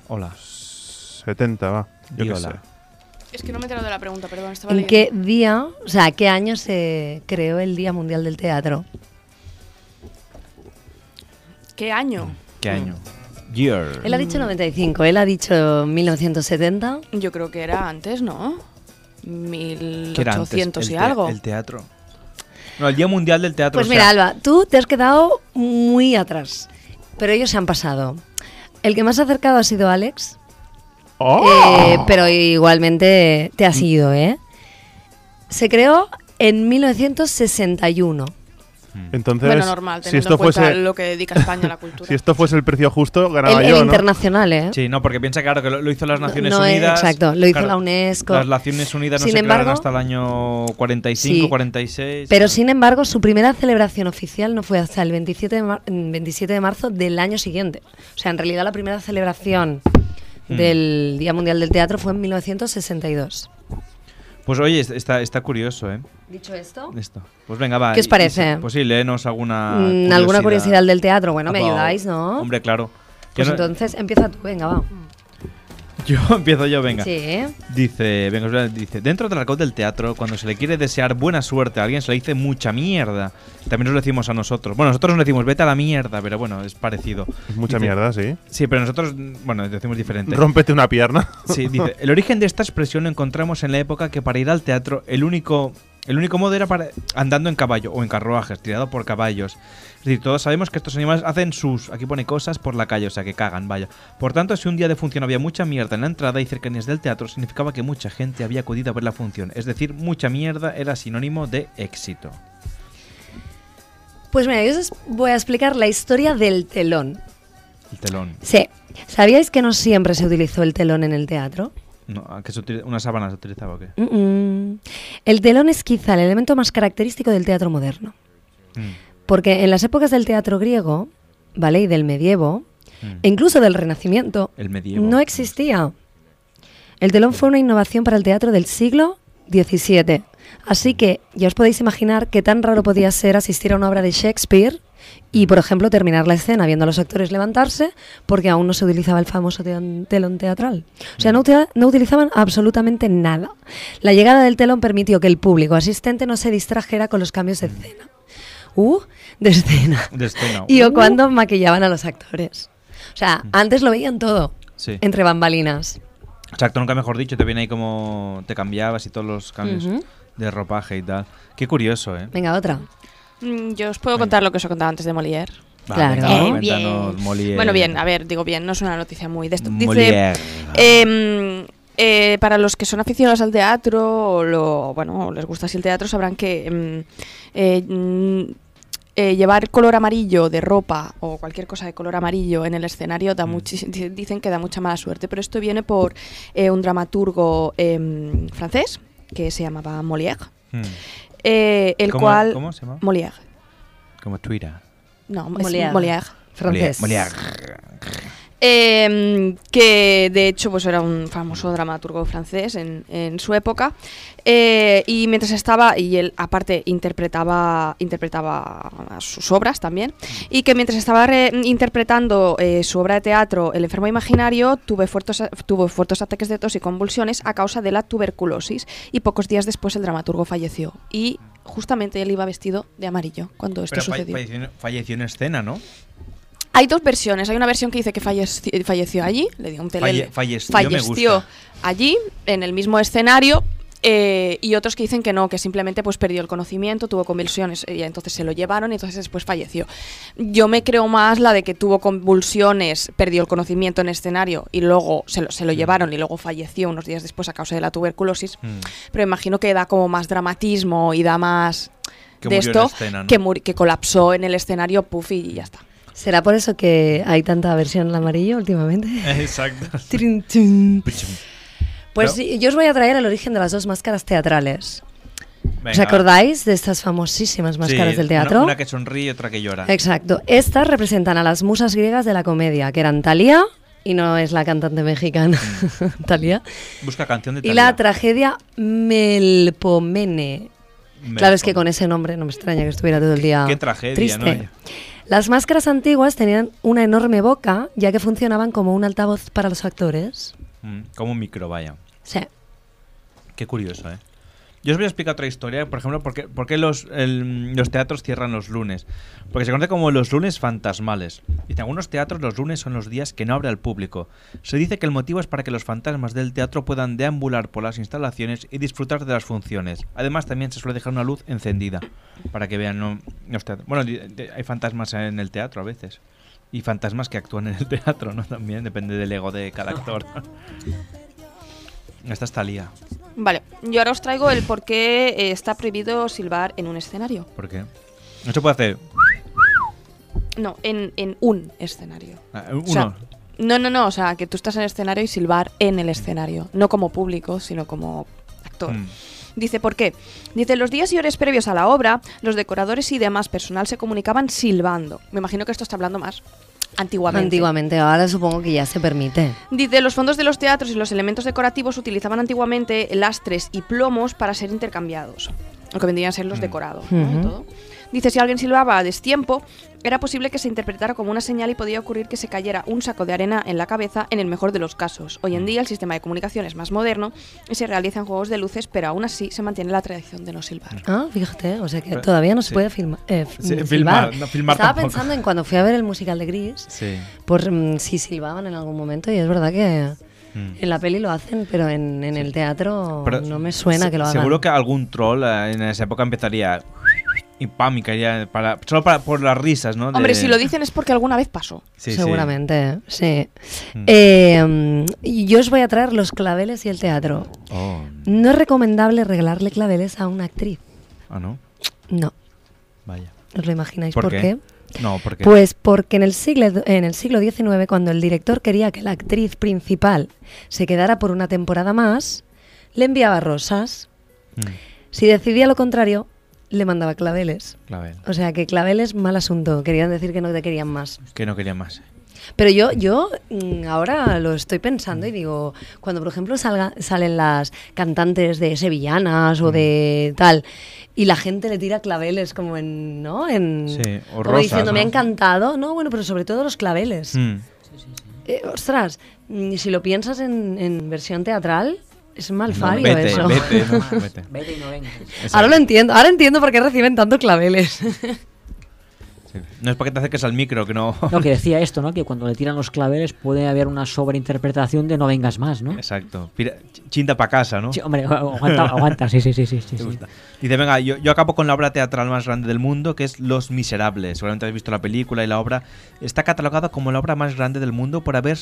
Hola. 70, va. Yo qué hola. sé. Es que no me he enterado de la pregunta, perdón. Estaba ¿En leyendo. qué día, o sea, qué año se creó el Día Mundial del Teatro? ¿Qué año? ¿Qué año? Year. Él ha dicho 95, él ha dicho 1970. Yo creo que era antes, ¿no? ¿Qué era antes? 1800 y algo. El teatro. No, el Día Mundial del Teatro. Pues o mira, Alba, tú te has quedado muy atrás, pero ellos se han pasado. El que más acercado ha sido Alex, ¡Oh! eh, pero igualmente te has ido, ¿eh? Se creó en 1961. Entonces, Bueno, normal, si teniendo esto en cuenta fuese lo que dedica España a la cultura. si esto fuese el precio justo, ganaba El, el yo, ¿no? internacional, ¿eh? Sí, no, porque piensa, claro, que lo, lo hizo las Naciones no, eh, Unidas. exacto, lo hizo Claro, la UNESCO. Las Naciones Unidas no Sin se crearon embargo- hasta el año 45, Sí. 46. Pero sin embargo, su primera celebración oficial no fue hasta el 27 de, mar- 27 de marzo del año siguiente. O sea, en realidad la primera celebración Mm. del Día Mundial del Teatro fue en 1962. Pues oye, est- está, está curioso, ¿eh? Dicho esto, Esto. Pues venga, va. ¿Qué os y- y parece? Pues sí, léenos alguna. Mm, ¿Alguna curiosidad del teatro? Bueno, me ayudáis, ¿no? Hombre, claro. Pues no- entonces empieza tú, venga, va. yo empiezo yo, venga. Sí. Dice, venga, dice, dentro del argot del teatro, cuando se le quiere desear buena suerte a alguien, se le dice mucha mierda. También nos lo decimos a nosotros. Bueno, nosotros nos decimos vete a la mierda, pero bueno, es parecido. Es mucha Dice- mierda, sí. Sí, pero nosotros, bueno, decimos diferente. Rómpete una pierna. Sí, dice, el origen de esta expresión lo encontramos en la época que para ir al teatro el único, el único modo era para, andando en caballo o en carruajes, tirado por caballos. Es decir, todos sabemos que estos animales hacen sus, aquí pone cosas por la calle, o sea, que cagan, vaya. Por tanto, si un día de función había mucha mierda en la entrada y cercanías del teatro, significaba que mucha gente había acudido a ver la función. Es decir, mucha mierda era sinónimo de éxito. Pues mira, yo os voy a explicar la historia del telón. El telón. Sí. ¿Sabíais que no siempre se utilizó el telón en el teatro? No, ¿a qué se utiliza- ¿Una sábana se utilizaba o qué? Mm, mm. El telón es quizá el elemento más característico del teatro moderno. Mm. Porque en las épocas del teatro griego, ¿vale? Y del medievo, e incluso del renacimiento, El medievo. no existía. El telón fue una innovación para el teatro del siglo XVII. Así que ya os podéis imaginar qué tan raro podía ser asistir a una obra de Shakespeare y, por ejemplo, terminar la escena viendo a los actores levantarse porque aún no se utilizaba el famoso telón teatral. O sea, no, uti- no utilizaban absolutamente nada. La llegada del telón permitió que el público asistente no se distrajera con los cambios de escena. Uh, de escena. De escena. Y o Uh. cuando maquillaban a los actores. O sea, antes lo veían todo. Sí. Entre bambalinas. Exacto, nunca mejor dicho, te viene ahí como te cambiabas y todos los cambios de ropaje y tal. Qué curioso, ¿eh? Venga, otra. Mm, Yo os puedo contar lo que os he contado antes de Molière. Claro. Eh, Molière. Bueno, bien, a ver, digo bien, no es una noticia muy de esto. Dice, Molière. em, eh, para los que son aficionados al teatro o lo, bueno, o les gusta así el teatro, sabrán que em, eh, mm, eh, llevar color amarillo de ropa o cualquier cosa de color amarillo en el escenario Mm. da di- dicen que da mucha mala suerte, pero esto viene por eh, un dramaturgo em, francés que se llamaba Molière, Hmm. Eh, el ¿Cómo- cual cómo se llama? Molière. Como Twitter. No, Molière. es Molière. Francés. Molière. Eh, que de hecho pues era un famoso dramaturgo francés en, en su época Eh, y mientras estaba y él aparte interpretaba interpretaba sus obras también y que mientras estaba re- interpretando eh, su obra de teatro El enfermo imaginario tuve fuertes, tuvo fuertes ataques de tos y convulsiones a causa de la tuberculosis y pocos días después el dramaturgo falleció y justamente él iba vestido de amarillo cuando esto Pero sucedió falleció, falleció en escena, ¿no? hay dos versiones. Hay una versión que dice que falleci- falleció allí, le dio un telele. Falle- falleció, gusta. allí, en el mismo escenario. Eh, y otros que dicen que no, que simplemente pues perdió el conocimiento, tuvo convulsiones y entonces se lo llevaron y entonces después falleció. Yo me creo más la de que tuvo convulsiones, perdió el conocimiento en escenario y luego se lo, se lo llevaron y luego falleció unos días después a causa de la tuberculosis. Mm. Pero imagino que da como más dramatismo y da más Que de esto escena, ¿no? que, que colapsó en el escenario, puff y ya está. ¿Será por eso que hay tanta versión en amarillo últimamente? Exacto. Pues No. yo os voy a traer el origen de las dos máscaras teatrales. ¿Os acordáis de estas famosísimas máscaras Sí, del una- teatro? Una, que sonríe y otra que llora. Exacto. Estas representan a las musas griegas de la comedia, que eran Thalía, y no es la cantante mexicana, Thalía, Busca canción de y Thalía. la tragedia Melpomene. Claro, es que con ese nombre no me extraña que estuviera todo el día Qué tragedia, triste. ¿no? Las máscaras antiguas tenían una enorme boca, ya que funcionaban como un altavoz para los actores. Mm, como un micro, vaya. Sí. Qué curioso, ¿eh? Yo os voy a explicar otra historia, por ejemplo, por qué, por qué los, el- los teatros cierran los lunes. Porque se conoce como los lunes fantasmales. Y en algunos teatros los lunes son los días que no abre al público. Se dice que el motivo es para que los fantasmas del teatro puedan deambular por las instalaciones y disfrutar de las funciones. Además, también se suele dejar una luz encendida para que vean ¿no? los teatros. Bueno, hay fantasmas en el teatro a veces. Y fantasmas que actúan en el teatro, ¿no? También depende del ego de cada actor. Esta está lía. Vale, yo ahora os traigo el por qué eh, está prohibido silbar en un escenario. ¿Por qué? No se puede hacer. No, en, en un escenario. Ah, O sea, uno. no, no, no, o sea, que tú estás en el escenario y silbar en el escenario, no como público, sino como actor. Mm. Dice, ¿por qué? Dice, los días y horas previos a la obra, los decoradores y demás personal se comunicaban silbando. Me imagino que esto está hablando más antiguamente. Antiguamente, ahora supongo que ya se permite. Dice, los fondos de los teatros y los elementos decorativos utilizaban antiguamente lastres y plomos para ser intercambiados, lo que vendrían a ser los decorados. ¿no? y Ujú. todo. Dice, si alguien silbaba a destiempo, era posible que se interpretara como una señal y podía ocurrir que se cayera un saco de arena en la cabeza en el mejor de los casos. Hoy en día el sistema de comunicación es más moderno y se realizan juegos de luces, pero aún así se mantiene la tradición de no silbar. Ah, fíjate, o sea que Pero- todavía no se sí. puede filma- eh, Sí, mm, filmar, no, filmar Estaba tampoco. pensando en cuando fui a ver el musical de Gris, Sí. por mm, si silbaban en algún momento y es verdad que Mm. en la peli lo hacen, pero en, en el teatro Pero no me suena se- que lo hagan. Seguro que algún troll eh, en esa época empezaría y pam, y caería para, solo para, por las risas, ¿no? De- Hombre, si lo dicen es porque alguna vez pasó. Sí, sí. Seguramente, sí. Mm. Eh, y yo os voy a traer los claveles y el teatro. Oh, No es recomendable regalarle claveles a una actriz. ah, no. No. Vaya. ¿Os lo imagináis ¿Por por, qué? qué? No, ¿por qué? Pues porque en el, siglo, en el siglo XIX, cuando el director quería que la actriz principal se quedara por una temporada más, le enviaba rosas. Mm, Si decidía lo contrario, le mandaba claveles. clavel. O sea que claveles, mal asunto. Querían decir que no te querían más. Que no quería más. Pero yo, yo mm, ahora lo estoy pensando y digo, cuando por ejemplo salga- salen las cantantes de sevillanas o de tal, y la gente le tira claveles como en, ¿no? En, Sí, o como rosas, diciendo, me ha encantado, no, bueno, pero sobre todo los claveles. Mm. Eh, ostras, mm, si lo piensas en, en versión teatral, es mal No, fallo vete, eso. vete, ¿no? Vete. Vete y no vengas. ahora lo entiendo, ahora entiendo por qué reciben tanto claveles. Sí. No es para que te acerques al micro, que no. No, que decía esto, ¿no? Que cuando le tiran los claveles puede haber una sobreinterpretación de no vengas más, ¿no? Exacto. Pira- chinta para casa, ¿no? Sí, hombre, aguanta, aguanta, sí, sí, sí, sí, sí. Dice, venga, yo, yo acabo con la obra teatral más grande del mundo, que es Los Miserables. Seguramente has visto la película y la obra. Está catalogada como la obra más grande del mundo por haber,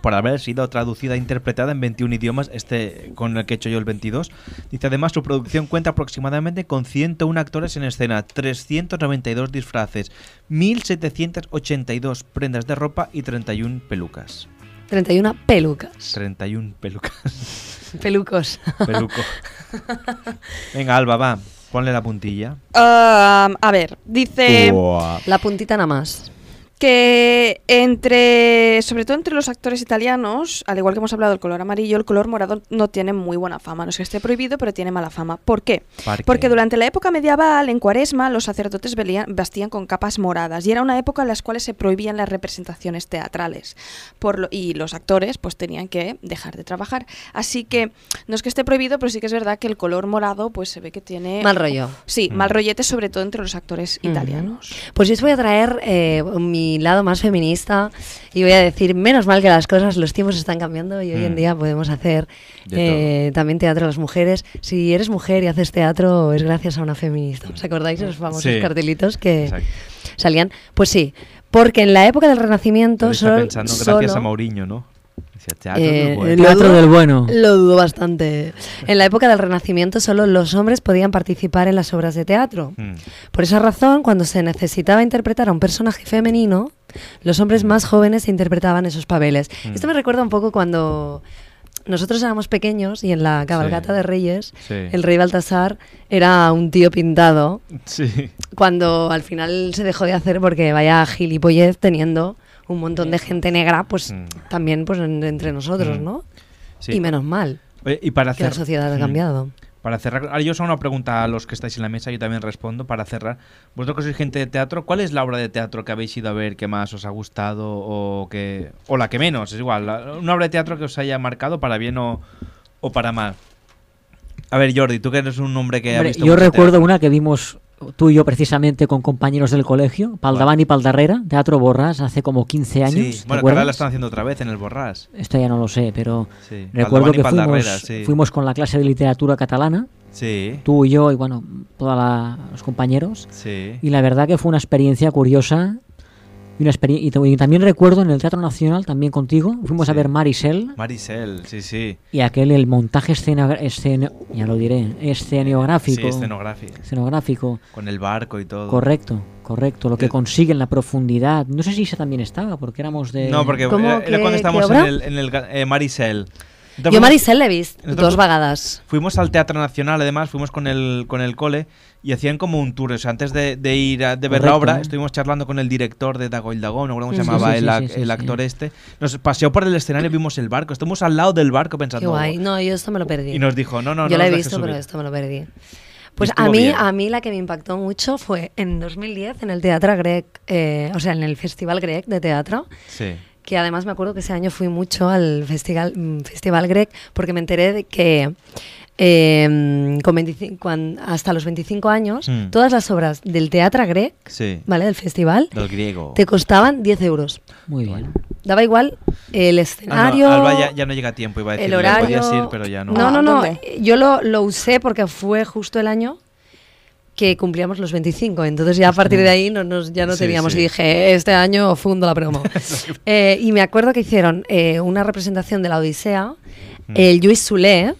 por haber sido traducida e interpretada en 21 idiomas, este con el que he hecho yo el 22. Dice, además, su producción cuenta aproximadamente con 101 actores en escena, 392 disfraces, 1782 prendas de ropa y 31 pelucas. 31 pelucas. 31 pelucas. Pelucos. Peluco. Venga, Alba, va. Ponle la puntilla. Ah, a ver, dice Buah. La puntita nada más. Que entre, sobre todo entre los actores italianos, al igual que hemos hablado del color amarillo, el color morado no tiene muy buena fama. No es que esté prohibido, pero tiene mala fama. ¿Por qué? ¿Por qué? Porque durante la época medieval, en cuaresma, los sacerdotes velían- vestían con capas moradas y era una época en las cuales se prohibían las representaciones teatrales. Por lo- y los actores pues tenían que dejar de trabajar. Así que no es que esté prohibido, pero sí que es verdad que el color morado pues se ve que tiene... Mal rollo. Sí, Mm. mal rollete sobre todo entre los actores italianos. Pues yo os voy a traer eh, mi lado más feminista y voy a decir, menos mal que las cosas, los tiempos están cambiando y hoy en Mm. día podemos hacer eh, también teatro a las mujeres. Si eres mujer y haces teatro es gracias a una feminista. ¿Os acordáis de los famosos Sí. cartelitos que Exacto. salían? Pues sí, porque en la época del Renacimiento solo... pensando gracias solo- a Mourinho, ¿no? Teatro Eh, del bueno. lo Teatro dudo- del bueno. Lo dudo bastante. En la época del Renacimiento solo los hombres podían participar en las obras de teatro. Mm. Por esa razón, cuando se necesitaba interpretar a un personaje femenino, los hombres más jóvenes interpretaban esos papeles. Mm. Esto me recuerda un poco cuando nosotros éramos pequeños y en la cabalgata Sí. de Reyes, Sí. el rey Baltasar era un tío pintado, Sí. cuando al final se dejó de hacer porque vaya gilipollez teniendo un montón de gente negra, pues Mm. también pues en- entre nosotros, Mm. ¿no? Sí. Y menos mal Oye, y para que la sociedad ha Mm. cambiado. Para cerrar, ahora yo os hago una pregunta a los que estáis en la mesa, yo también respondo para cerrar. Vosotros que sois gente de teatro, ¿cuál es la obra de teatro que habéis ido a ver que más os ha gustado o que o la que menos? Es igual, una obra de teatro que os haya marcado para bien o, o para mal. A ver, Jordi, tú que eres un hombre que ha Hombre, visto yo recuerdo teatro. una que vimos tú y yo precisamente con compañeros del colegio, Paldaván y Paldarrera, Teatro Borrás, hace como 15 años. Sí, ¿te bueno, que ahora la están haciendo otra vez en el Borrás. Esto ya no lo sé, pero Sí, recuerdo que fuimos, Paldarrera, sí. fuimos con la clase de literatura catalana, Sí, tú y yo y bueno, todos los compañeros. sí. Y la verdad que fue una experiencia curiosa Y, una y, ta- y también recuerdo en el Teatro Nacional, también contigo, fuimos a ver Marisel Maricel, sí, sí. y aquel, el montaje escena, escena- ya lo diré, escenográfico. Sí, escenográfico. escenográfico. Con el barco y todo. Correcto, correcto. Lo que El- consigue en la profundidad. No sé si ese también estaba, porque éramos de. No, porque era, era ¿Qué- cuando estábamos en el, en el eh, Maricel. Entonces Jo fuimos- Maricel l'he vist dos vegades. Fuimos al Teatro Nacional, además, fuimos con el, con el cole y hacían como un tour. O sea, antes de, de ir a de ver la obra, estuvimos charlando con el director de Dago el Dagón, no recuerdo cómo se Sí, llamaba sí, el, sí, el sí. actor este. Nos paseó por el escenario y vimos el barco. Estuvimos al lado del barco Qué pensando. guay. No, yo esto me lo perdí. Y nos dijo, no, no, no Yo la he visto, pero esto me lo perdí. Pues a mí, bien. a mí la que me impactó mucho fue en 2010 en el Teatro Grec, eh, o sea, en el Festival Grec de Teatro, Sí. Que además me acuerdo que ese año fui mucho al Festival, mm, Festival Grec porque me enteré de que eh, con 25 cuan- hasta los 25 años Mm. todas las obras del Teatro Grec, Sí. ¿vale? Del festival, Del griego. te costaban 10 euros. Muy bien. Daba igual el Ah, escenario. no, Alba ya, ya no llega a tiempo, iba a decir. el horario. Podías ir, pero ya no. No, no, no. ¿dónde? Yo lo, lo usé porque fue justo el año que cumplíamos los 25. Entonces ya a partir de ahí no, nos, ya no Sí, teníamos. sí. Y dije, este año fundo la promo. Eh, y me acuerdo que hicieron eh, una representación de la Odisea, Mm. el Lluís Solé,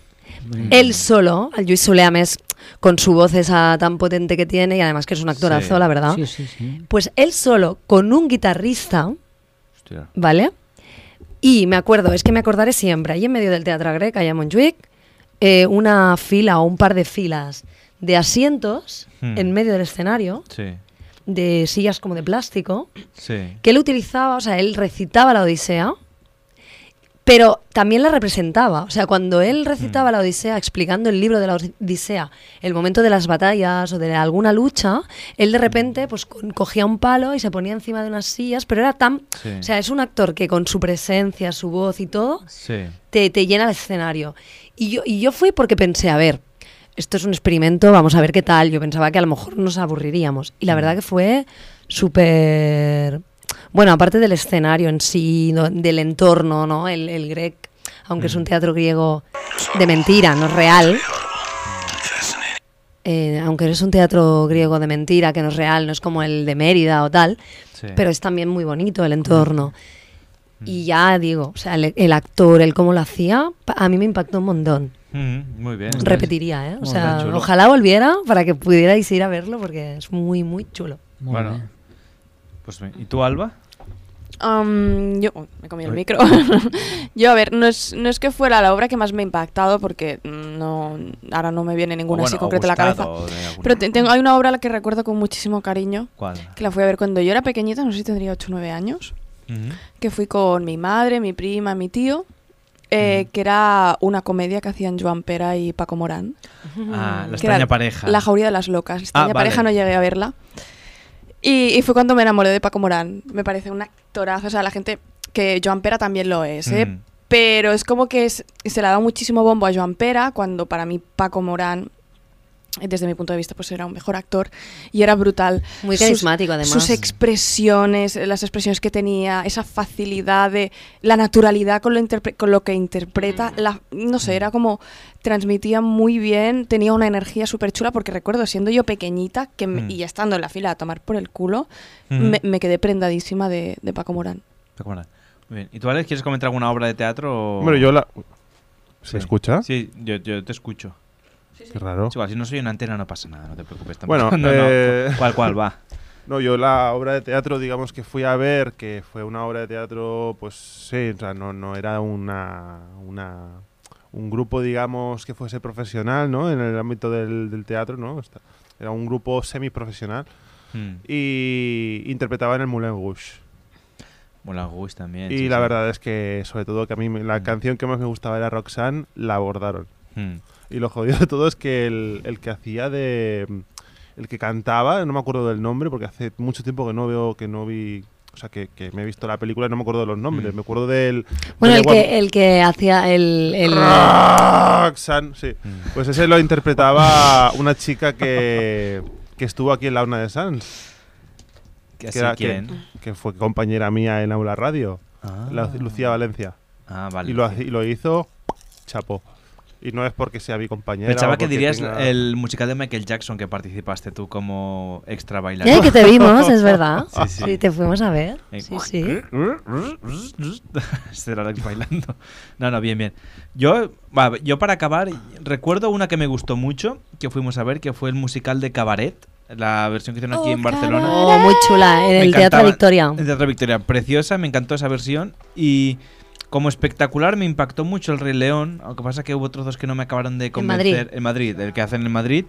él solo, el Lluís Solé a més, con su voz esa tan potente que tiene y además que es un actorazo, Sí. la verdad. Sí, sí, sí. Pues él solo, con un guitarrista, Hostia. ¿vale? Y me acuerdo, es que me acordaré siempre, ahí en medio del Teatro Grec, allá en Montjuic, eh, una fila o un par de filas de asientos Hmm. en medio del escenario, Sí, de sillas como de plástico, sí. que él utilizaba, o sea, él recitaba la Odisea, pero también la representaba. O sea, cuando él recitaba la Odisea, explicando el libro de la Odisea, el momento de las batallas o de alguna lucha, él de repente pues cogía un palo y se ponía encima de unas sillas, pero era tan... Sí. O sea, es un actor que con su presencia, su voz y todo, te, te llena el escenario. Y yo, y yo fui porque pensé, a ver, esto es un experimento, vamos a ver qué tal. Yo pensaba que a lo mejor nos aburriríamos. Y la verdad que fue súper... Bueno, aparte del escenario en sí, no- del entorno, ¿no? El, el grec, aunque es un teatro griego de mentira, no es real. Eh, aunque es un teatro griego de mentira, que no es real, no es como el de Mérida o tal, Sí. pero es también muy bonito el entorno. Y ya digo, o sea, el, el actor, el cómo lo hacía, a mí me impactó un montón. Mm, muy bien. Repetiría, ¿eh? O Muy sea, bien, ojalá volviera para que pudierais ir a verlo porque es muy, muy chulo. Muy Bueno. bien. Pues. ¿Y tú, Alba? Am, yo, uy, me comí el Uy. micro. yo, a ver, no es, no es que fuera la obra que más me ha impactado, porque mm, no, ahora no me viene ninguna así bueno, o concreta a la cabeza. Pero te- tengo, hay una obra a la que recuerdo con muchísimo cariño, ¿Cuál? que la fui a ver cuando yo era pequeñita, no sé si tendría 8 o 9 años, Ujú. que fui con mi madre, mi prima, mi tío, eh, que era una comedia que hacían Joan Pera y Paco Morán. Ah, la extraña pareja. La jauría de las locas. La extraña Ah, vale. pareja no llegué a verla. Y, y fue cuando me enamoré de Paco Morán. Me parece un actorazo. O sea, la gente. Que Joan Pera también lo es, ¿eh? Mm. Pero es como que es- se le ha dado muchísimo bombo a Joan Pera, cuando para mí Paco Morán, desde mi punto de vista, pues era un mejor actor y era brutal. Muy Sus- carismático, además. Sus expresiones, las expresiones que tenía, esa facilidad de la naturalidad con lo, interpre- con lo que interpreta, la, no sé, era como transmitía muy bien, tenía una energía súper chula, porque recuerdo siendo yo pequeñita que me- Mm. y ya estando en la fila a tomar por el culo, me, me quedé prendadísima de, de Paco Morán. Paco Morán. Muy bien. ¿Y tú, Alex, quieres comentar alguna obra de teatro? o- Bueno, yo la. ¿Se Sí. escucha? Sí, yo, yo te escucho. Qué raro. Igual, si no soy una antena no pasa nada, no te preocupes tampoco. Bueno, no, no, eh, ¿Cuál, cuál va? No, yo la obra de teatro, digamos que fui a ver, que fue una obra de teatro, pues sí, o sea, no, no era una, una un grupo, digamos, que fuese profesional, ¿no? En el ámbito del, del teatro, ¿no? Era un grupo semiprofesional Mm. y interpretaban el Moulin Rouge. Moulin Rouge también. Y sí, la sí. verdad es que, sobre todo, que a mí la canción que más me gustaba era Roxanne, la abordaron. Mm. Y lo jodido de todo es que el, el que hacía de. El que cantaba, no me acuerdo del nombre, porque hace mucho tiempo que no veo, que no vi. O sea, que, que me he visto la película y no me acuerdo de los nombres. Me acuerdo del. Bueno, del el que, el que hacía el... el- Roxanne, sí. Pues ese lo interpretaba una chica que, que estuvo aquí en la UNA de Sans. ¿Que era- que- quién? que fue compañera mía en Aula Radio. Ah. la- Lucía Valencia. Ah, vale. Y lo, y lo hizo chapo. Y no es porque sea mi compañera. Pensaba que dirías tenga- el musical de Michael Jackson que participaste tú como extra bailarín. Eh, que te vimos, es verdad. Sí, sí. Sí, te fuimos a ver. Eh, Sí, sí. Este era Alex bailando. No, no, bien, bien. Yo, yo para acabar, recuerdo una que me gustó mucho, que fuimos a ver, que fue el musical de Cabaret, la versión que hicieron aquí en Barcelona. Oh, muy chula, en el Teatro. Victoria. En el Teatro Victoria, preciosa, me encantó esa versión y como espectacular me impactó mucho el Rey León, aunque pasa que hubo otros dos que no me acabaron de convencer. En Madrid, el que hacen en Madrid.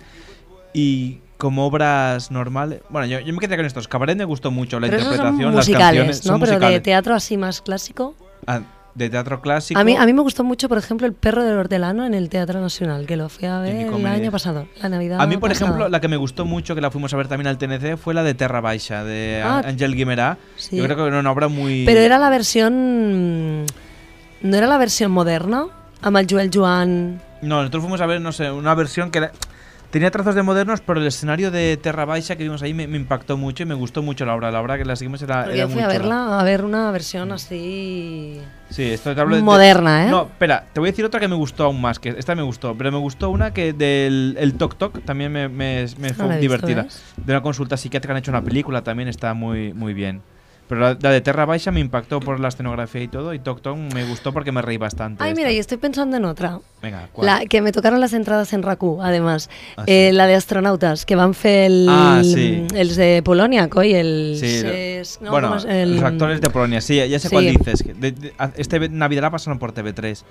Y como obras normales, bueno, yo, yo me quedé con estos. Cabaret me gustó mucho la Pero esos son interpretación, las musicales, canciones, ¿no? son Pero de musicales. teatro así más clásico. Ah, de teatro clásico. A mí, a mí me gustó mucho, por ejemplo, El perro del hortelano en el Teatro Nacional, que lo fui a ver el año pasado, la Navidad A mí, por pasada. ejemplo, la que me gustó mucho, que la fuimos a ver también al TNC, fue la de Terra Baixa, de Ah, Ángel Guimerá. sí. Yo creo que era una obra muy... Pero era la versión... ¿No era la versión moderna? Amb el Joel Joan... No, nosotros fuimos a ver, no sé, una versión que era- tenía trazos de modernos, pero el escenario de Terra Baixa que vimos ahí me, me impactó mucho y me gustó mucho la obra. La obra que la seguimos era, era yo fui muy a chula. verla, a ver una versión así... Sí, esto te hablo de- Moderna, ¿eh? No, espera, te voy a decir otra que me gustó aún más, que esta me gustó, pero me gustó una que del el Tok Tok también me, me- me fue visto, divertida. De una consulta psiquiátrica han hecho una película, también está muy, muy bien. Pero la, la de Terra Baixa me impactó por la escenografía y todo, y Tok Tok me gustó porque me reí bastante. Ay, mira, y estoy pensando en otra. Venga, ¿cuál? La, que me tocaron las entradas en RACU, además. Ah, Eh, la de astronautas, que van fer el, Ah, sí. el de Polonia, coi, el... Sí, ses- no, bueno, los actores de Polonia, sí, ya sé cuál dices. de- de- este Navidad la pasaron por TV3.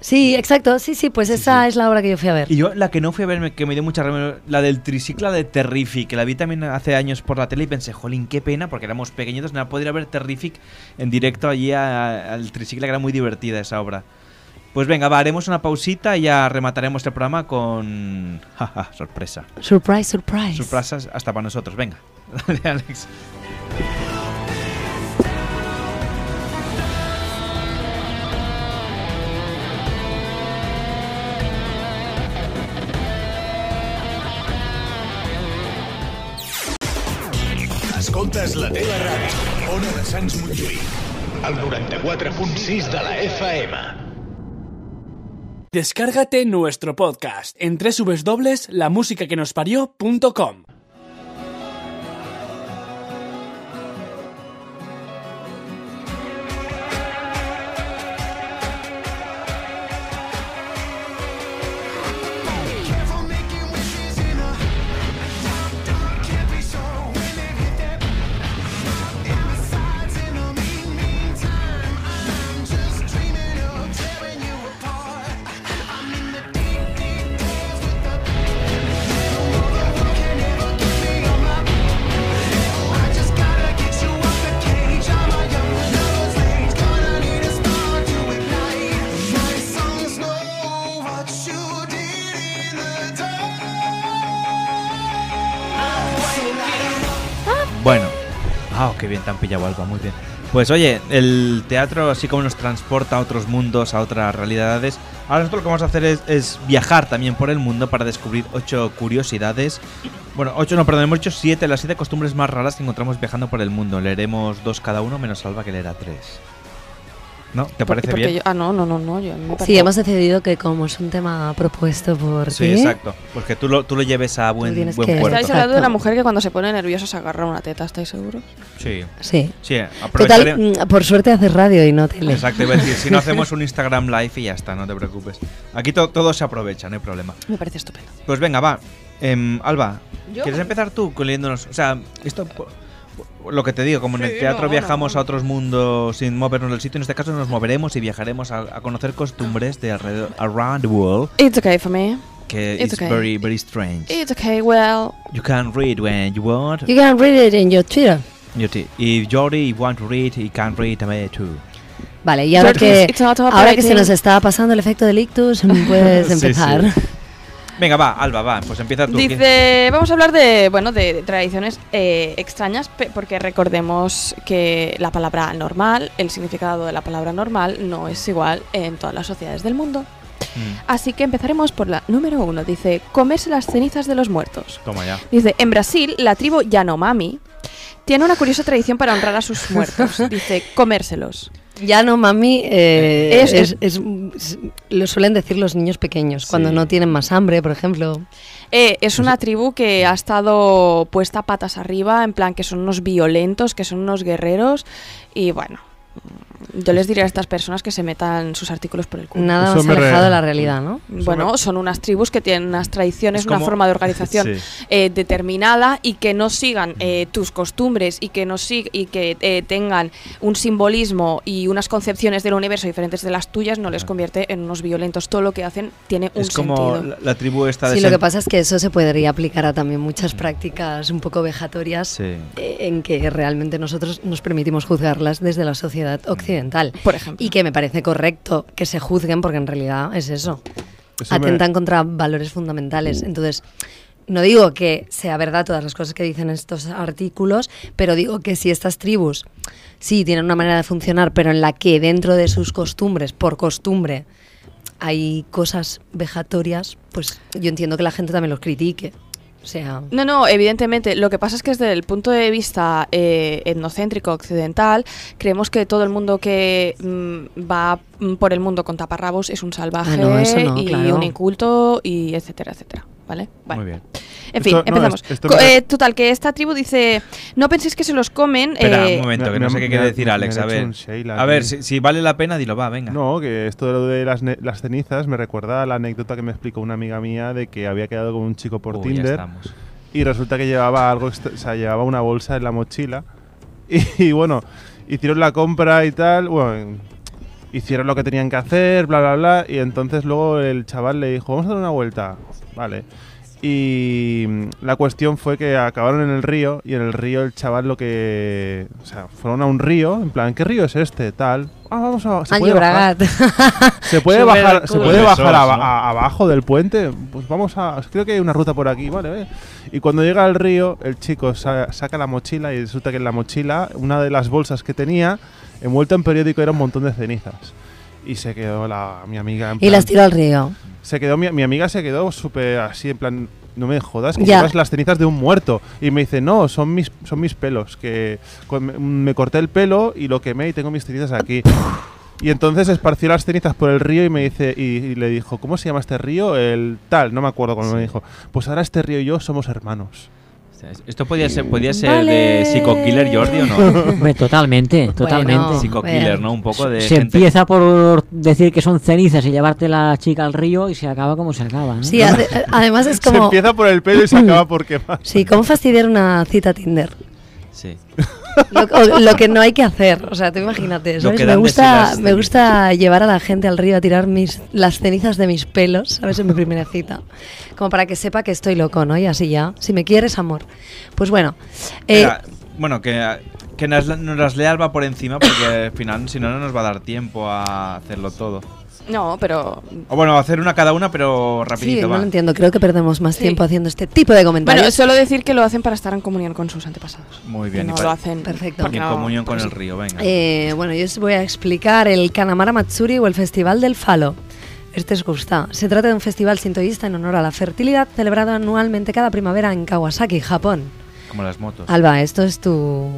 Sí, exacto, sí, sí, pues esa es la obra que yo fui a ver. Y yo la que no fui a ver, me- que me dio mucha la del tricicla de Terrific, que la vi también hace años por la tele y pensé, jolín, qué pena, porque éramos pequeñitos, no la podría ver Terrific en directo allí a- al tricicla, que era muy divertida esa obra. Pues venga, va, haremos una pausita y ya remataremos el programa con... Jaja, sorpresa. Surprise, surprise. Sorpresas hasta para nosotros, venga. Dale, Alex. Escoltes la teva ràdio, Ona de Sants Montjuïc, el 94.6 de la FM. Descárgate nuestro podcast en www.lamusicaquenosparió.com. pillado, muy bien. Pues oye, el teatro así como nos transporta a otros mundos, a otras realidades. Ahora nosotros lo que vamos a hacer es, viajar también por el mundo para descubrir ocho curiosidades. Bueno, ocho no, perdón, hemos dicho siete, las siete costumbres más raras que encontramos viajando por el mundo. Leeremos dos cada uno, menos Alba que leerá tres. ¿No? ¿Te parece Porque bien? yo- ah, no, no, no, no. Yo, me Sí, hemos decidido que como es un tema propuesto por Sí, ti, exacto. Pues que tú lo, tú lo lleves a buen, buen que- puerto. Estáis hablando de una mujer que cuando se pone nerviosa se agarra una teta, ¿estáis seguros? Sí. Sí. Sí, Total, aprovecharé- mm, por suerte haces radio y no tele. Exacto, iba a decir, si no hacemos un Instagram Live y ya está, no te preocupes. Aquí to- todo se aprovecha, no hay problema. Me parece estupendo. Pues venga, va. Em, Alba, ¿Yo? ¿quieres empezar tú con leyéndonos? O sea, esto, lo que te digo, como en el Sí, teatro no, viajamos a otros mundos sin movernos del sitio, en este caso nos moveremos y viajaremos a, a conocer costumbres de alrededor, around the world, It's okay for me. que It's it's okay. very, very strange. It's okay, well. You can read when you want. You can read it in your Twitter. You t- If Jordi want to read, he can read me too. Vale, y ahora que, ahora que se nos está pasando el efecto del ictus, puedes Sí, empezar. sí. Venga, va, Alba, va, pues empieza tú. Dice, vamos a hablar de, bueno, de, tradiciones eh, extrañas, porque recordemos que la palabra normal, el significado de la palabra normal no es igual en todas las sociedades del mundo. Mm, Así que empezaremos por la número uno. Dice, comerse las cenizas de los muertos. Toma ya. Dice, en Brasil, la tribu Yanomami tiene una curiosa tradición para honrar a sus muertos. Dice, comérselos. Ya no, mami, eh, Es- es, es- es- lo suelen decir los niños pequeños, cuando no tienen más hambre, por ejemplo. Eh, es una tribu que ha estado puesta patas arriba, en plan que son unos violentos, que son unos guerreros. Y bueno, yo les diría a estas personas que se metan sus artículos por el culo. Nada Eso más alejado de la realidad, ¿no? Bueno, son unas tribus que tienen unas tradiciones, Es una forma de organización Sí. eh, determinada y que no sigan eh, tus costumbres y que no sig- y que eh, tengan un simbolismo y unas concepciones del universo diferentes de las tuyas no les convierte en unos violentos. Todo lo que hacen tiene un Es como sentido. la, la tribu esta de Sí, lo que pasa es que eso se podría aplicar a también muchas prácticas un poco vejatorias Sí. eh, en que realmente nosotros nos permitimos juzgarlas desde la sociedad occidental. Por ejemplo. Y que me parece correcto que se juzguen porque en realidad es eso. Eso me- Atentan contra valores fundamentales. Entonces, no digo que sea verdad todas las cosas que dicen estos artículos, pero digo que si estas tribus sí tienen una manera de funcionar, pero en la que dentro de sus costumbres, por costumbre, hay cosas vejatorias, pues yo entiendo que la gente también los critique. O sea, No, no, evidentemente. Lo que pasa es que desde el punto de vista eh, etnocéntrico occidental, creemos que todo el mundo que mm, va por el mundo con taparrabos es un salvaje Ah, no, no, y claro. un inculto y etcétera, etcétera. ¿Vale? Vale. Muy bien. En fin, Esto- no, empezamos. es- esto me- eh, total, que esta tribu dice, no penséis que se los comen. Espera, eh, un momento, que me- no sé me- qué quiere decir Alex. A ver, a ver si, si vale la pena, dilo, va, venga. No, que esto de lo de las, las cenizas me recuerda a la anécdota que me explicó una amiga mía de que había quedado con un chico por Uy, Tinder y resulta que llevaba algo, o sea, llevaba una bolsa en la mochila y, y, bueno, hicieron la compra y tal, bueno, hicieron lo que tenían que hacer, bla, bla, bla, y entonces luego el chaval le dijo, vamos a dar una vuelta, vale. Y la cuestión fue que acabaron en el río y en el río el chaval lo que... O sea, fueron a un río, en plan, ¿qué río es este? Tal. Ah, vamos a... ¿se puede bajar? ¿Se puede bajar, ¿se puede bajar abajo del puente? Pues vamos a... Creo que hay una ruta por aquí, vale, vale. Y cuando llega al río, el chico sa- saca la mochila y resulta que en la mochila, una de las bolsas que tenía, envuelta en periódico, era un montón de cenizas. Y se quedó la, mi amiga en y las plan- tiró al río. Se quedó, mi, mi amiga se quedó súper así, en plan, no me jodas, que llevas las cenizas de un muerto. Y me dice, no, son mis, son mis pelos, que con- me, corté el pelo y lo quemé y tengo mis cenizas aquí. Y entonces esparció las cenizas por el río y me dice, y, y le dijo, ¿cómo se llama este río? El tal, no me acuerdo cómo me dijo. Pues ahora este río y yo somos hermanos. ¿Esto podía ser, podía ser Vale. de Psycho Killer Jordi o no? Totalmente, totalmente. Psycho Killer, ¿no? Un poco de se gente- empieza por decir que son cenizas y llevarte la chica al río y se acaba como se acaba. ¿no? Sí, además es Se como... empieza por el pelo y se acaba por quemar. Sí, ¿cómo fastidiar una cita Tinder? Sí. Lo, o- lo que no hay que hacer, o sea, tú imagínate, ¿sabes? Me gusta, me gusta llevar a la gente al río a tirar mis, las cenizas de mis pelos, ¿sabes? En mi primera cita. Como para que sepa que estoy loco, ¿no? Y así ya, si me quieres, amor. Pues bueno, eh, bueno, que, que nos, nos las lea Alba por encima porque al final, si no, no nos va a dar tiempo a hacerlo todo. No, pero... O bueno, hacer una cada una, pero sí, rapidito, no va. lo entiendo, creo que perdemos más Sí. tiempo haciendo este tipo de comentarios. Bueno, solo decir que lo hacen para estar en comunión con sus antepasados. Muy bien. Que y no lo hacen Perfecto. en no- comunión con pues el sí. río, venga. Eh, bueno, yo os voy a explicar el Kanamara Matsuri o el Festival del Falo. Este os gusta. Se trata de un festival sintoísta en honor a la fertilidad celebrado anualmente cada primavera en Kawasaki, Japón. Como las motos. Alba, esto es tu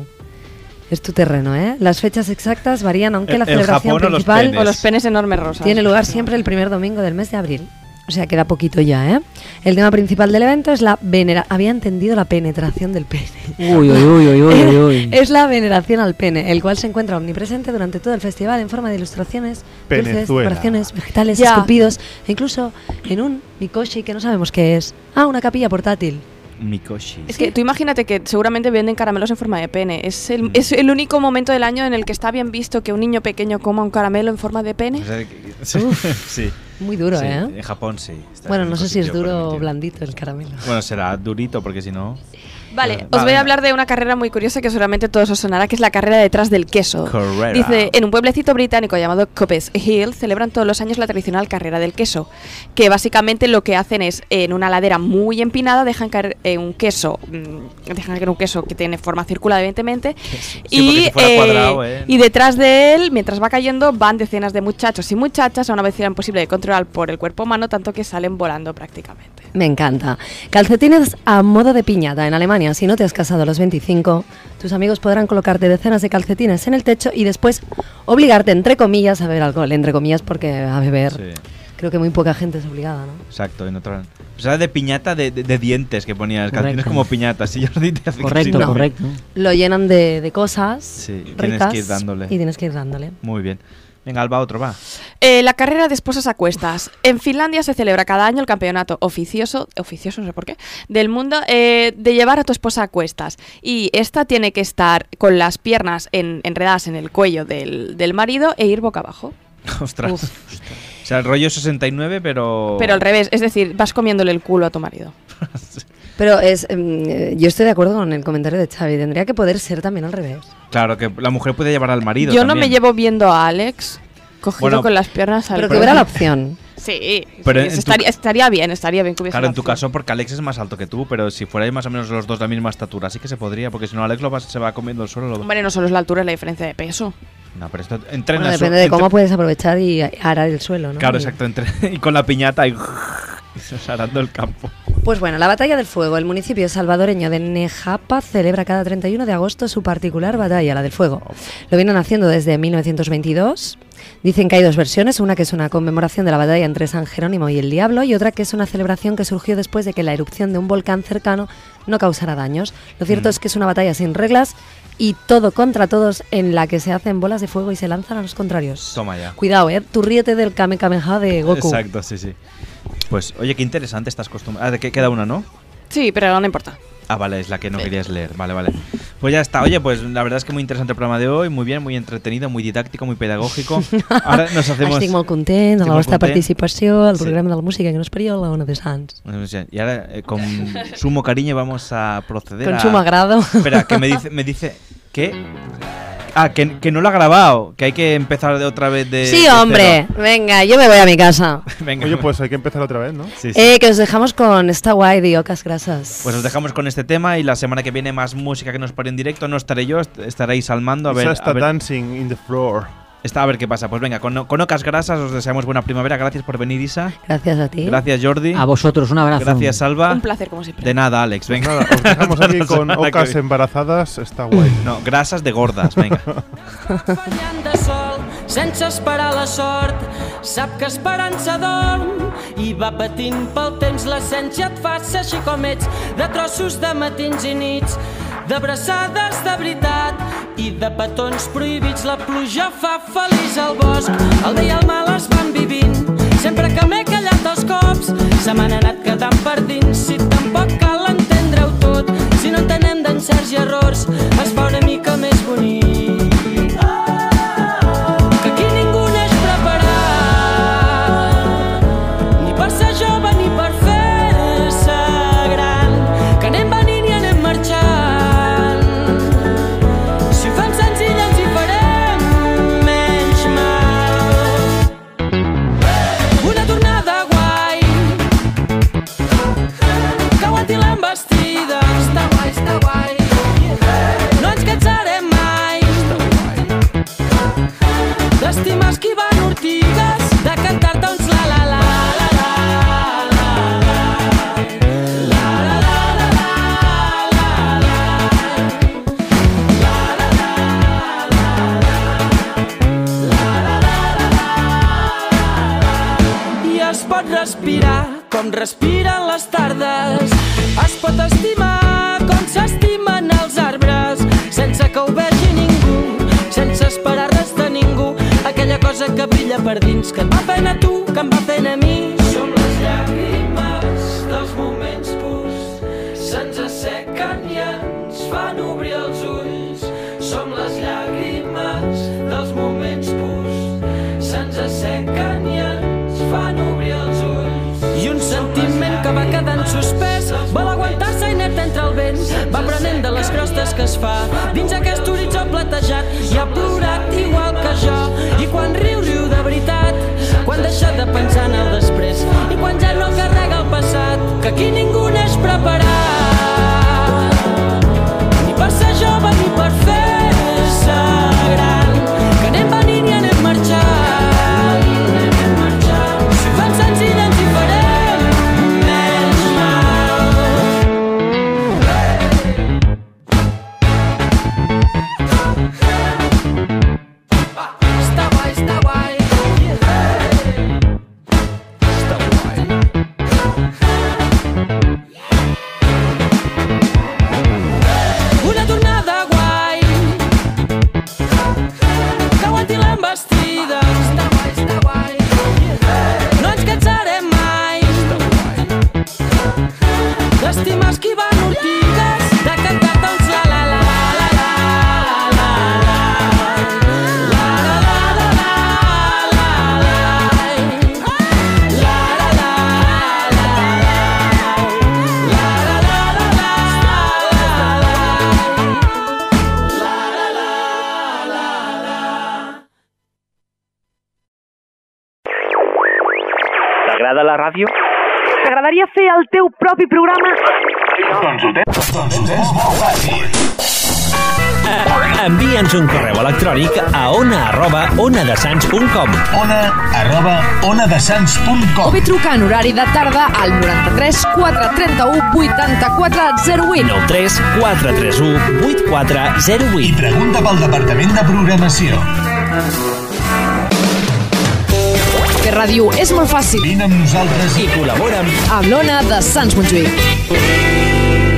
es tu terreno, ¿eh? Las fechas exactas varían, aunque El- la el celebración Japón o los principal. O los penes enormes rosas. tiene lugar siempre el primer domingo del mes de abril. O sea, queda poquito ya, ¿eh? El tema principal del evento es la venera... Había entendido la penetración del pene. Uy, uy, uy, uy, uy. Es la veneración al pene, el cual se encuentra omnipresente durante todo el festival en forma de ilustraciones, dulces, decoraciones, vegetales, Ya. esculpidos e incluso en un mikoshi que no sabemos qué es. Ah, una capilla portátil. Mikoshi. Es que tú imagínate que seguramente venden caramelos en forma de pene. Es Mm. el, es el único momento del año en el que está bien visto que un niño pequeño coma un caramelo en forma de pene. O sea, que- sí, sí. Muy duro, Sí, ¿eh? En Japón sí. está Bueno, en no sé si es duro o blandito el caramelo. Bueno, será durito porque si no. Vale, Va, os voy a hablar de una carrera muy curiosa que seguramente todos os sonará, que es la carrera detrás del queso. Carrera. Dice, en un pueblecito británico llamado Coppes Hill celebran todos los años la tradicional carrera del queso, que básicamente lo que hacen es, en una ladera muy empinada, dejan caer eh, un queso, mm, dejan caer un queso que tiene forma circular, evidentemente, Sí, y, si eh, cuadrado, ¿eh? y detrás de él, mientras va cayendo, van decenas de muchachos y muchachas a una velocidad imposible de controlar por el cuerpo humano, tanto que salen volando prácticamente. Me encanta. Calcetines a modo de piñata. En Alemania, si no te has casado a los 25, tus amigos podrán colocarte decenas de calcetines en el techo y después obligarte, entre comillas, a beber alcohol. Entre comillas, porque a beber Sí. creo que muy poca gente es obligada, ¿no? Exacto, en otra. O sea, de piñata de, de- de dientes que ponías. Calcetines como piñatas. Y Jordi te hace que Correcto, correcto. Lo llenan de, de cosas Sí, tienes que ir dándole. y tienes que ir dándole. Muy bien. Venga, Alba, otro va. Eh, la carrera de esposas a cuestas. En Finlandia se celebra cada año el campeonato oficioso, oficioso no sé por qué, del mundo eh, de llevar a tu esposa a cuestas. Y esta tiene que estar con las piernas en- enredadas en el cuello del, del marido e ir boca abajo. Ostras. Uf. O sea, el rollo 69, pero. Pero al revés, es decir, vas comiéndole el culo a tu marido. Pero es, em, eh, yo estoy de acuerdo con el comentario de Xavi. Tendría que poder ser también al revés. Claro, que la mujer puede llevar al marido. Yo no me llevo viendo a Alex cogido Bueno, con las piernas al Pero que hubiera la opción. Sí, Pero sí, en tu estaría, bien, estaría bien que Claro, la en tu opción. caso, porque Alex es más alto que tú, pero si fuerais más o menos los dos de la misma estatura, sí que se podría, porque si no, Alex lo va- se va comiendo el suelo. Lo... Hombre, no solo es la altura, es la diferencia de peso. No, pero esto entrena. Bueno, su- depende de entre- cómo puedes aprovechar y arar el suelo, ¿no? Claro, Y- exacto. entre- y con la piñata y. arando el campo. Pues bueno, la Batalla del Fuego. El municipio salvadoreño de Nejapa celebra cada 31 de agosto su particular batalla, la del fuego. Lo vienen haciendo desde 1922. Dicen que hay dos versiones, una que es una conmemoración de la batalla entre San Jerónimo y el Diablo y otra que es una celebración que surgió después de que la erupción de un volcán cercano no causara daños. Lo cierto Mm. es que es una batalla sin reglas y todo contra todos en la que se hacen bolas de fuego y se lanzan a los contrarios. Toma ya. Cuidado, eh, tú ríete del Kame Kameha de Goku. Exacto, sí, sí. Pues, oye, qué interesante estas costumbres. Ah, de que queda una, ¿no? Sí, pero no importa. Ah, vale, es la que no querías leer. Vale, vale. Pues ya está. Oye, pues la verdad es que muy interesante el programa de hoy. Muy bien, muy entretenido, muy didáctico, muy pedagógico. Ahora nos hacemos. Estic molt content de la vostra participació al Sí. programa de la música que nos parió la Ona de Sants. Sí, Y ahora, eh, con sumo cariño, vamos a proceder Con a... sumo agrado. Espera, que me dice, me dice que... Ah, que, que no lo ha grabado, que hay que empezar de otra vez de... Sí, de hombre, cero. venga, yo me voy a mi casa. Venga. Oye, pues hay que empezar otra vez, ¿no? Sí, sí. Eh, que os dejamos con esta guay de Ocas Grasas. Pues os dejamos con este tema y la semana que viene más música que nos pare en directo. No estaré yo, est- estaréis Salmando a ver... A está ver- dancing in the floor. Está a ver qué pasa. Pues venga, con, con Ocas Grasas os deseamos buena primavera. Gracias por venir, Isa. Gracias a ti. Gracias, Jordi. A vosotros, un abrazo. Gracias, Salva. Un placer, como siempre. De nada, Alex. Venga. Nada, os dejamos aquí con ocas embarazadas, está guay. No, grasas de gordas, venga. Sense esperar la sort, sap que esperança dorm i va patint pel temps l'essència et fa ser així com ets, de trossos de matins i nits, d'abraçades de veritat i de petons prohibits. La pluja fa feliç al bosc, el bé i el mal es van vivint. Sempre que m'he callat els cops, se m'han anat quedant per dins. Si tampoc cal entendre-ho tot, si no entenem d'encerts i errors, es fa una mica més bonic. respiro. Crostes que es fa. Dins aquest horitzó platejat i ha plorat igual que jo. I quan riu, riu de veritat quan deixa de pensar en el després. I quan ja no carrega el passat que aquí ningú neix preparat onadesans.com Ona arroba onadesans.com O bé trucar en horari de tarda al 93 431 84 08. 93 431 8408 I pregunta pel Departament de Programació. Fer ràdio és molt fàcil. Vine amb nosaltres i col·labora Amb l'Ona de Sants Montjuïc.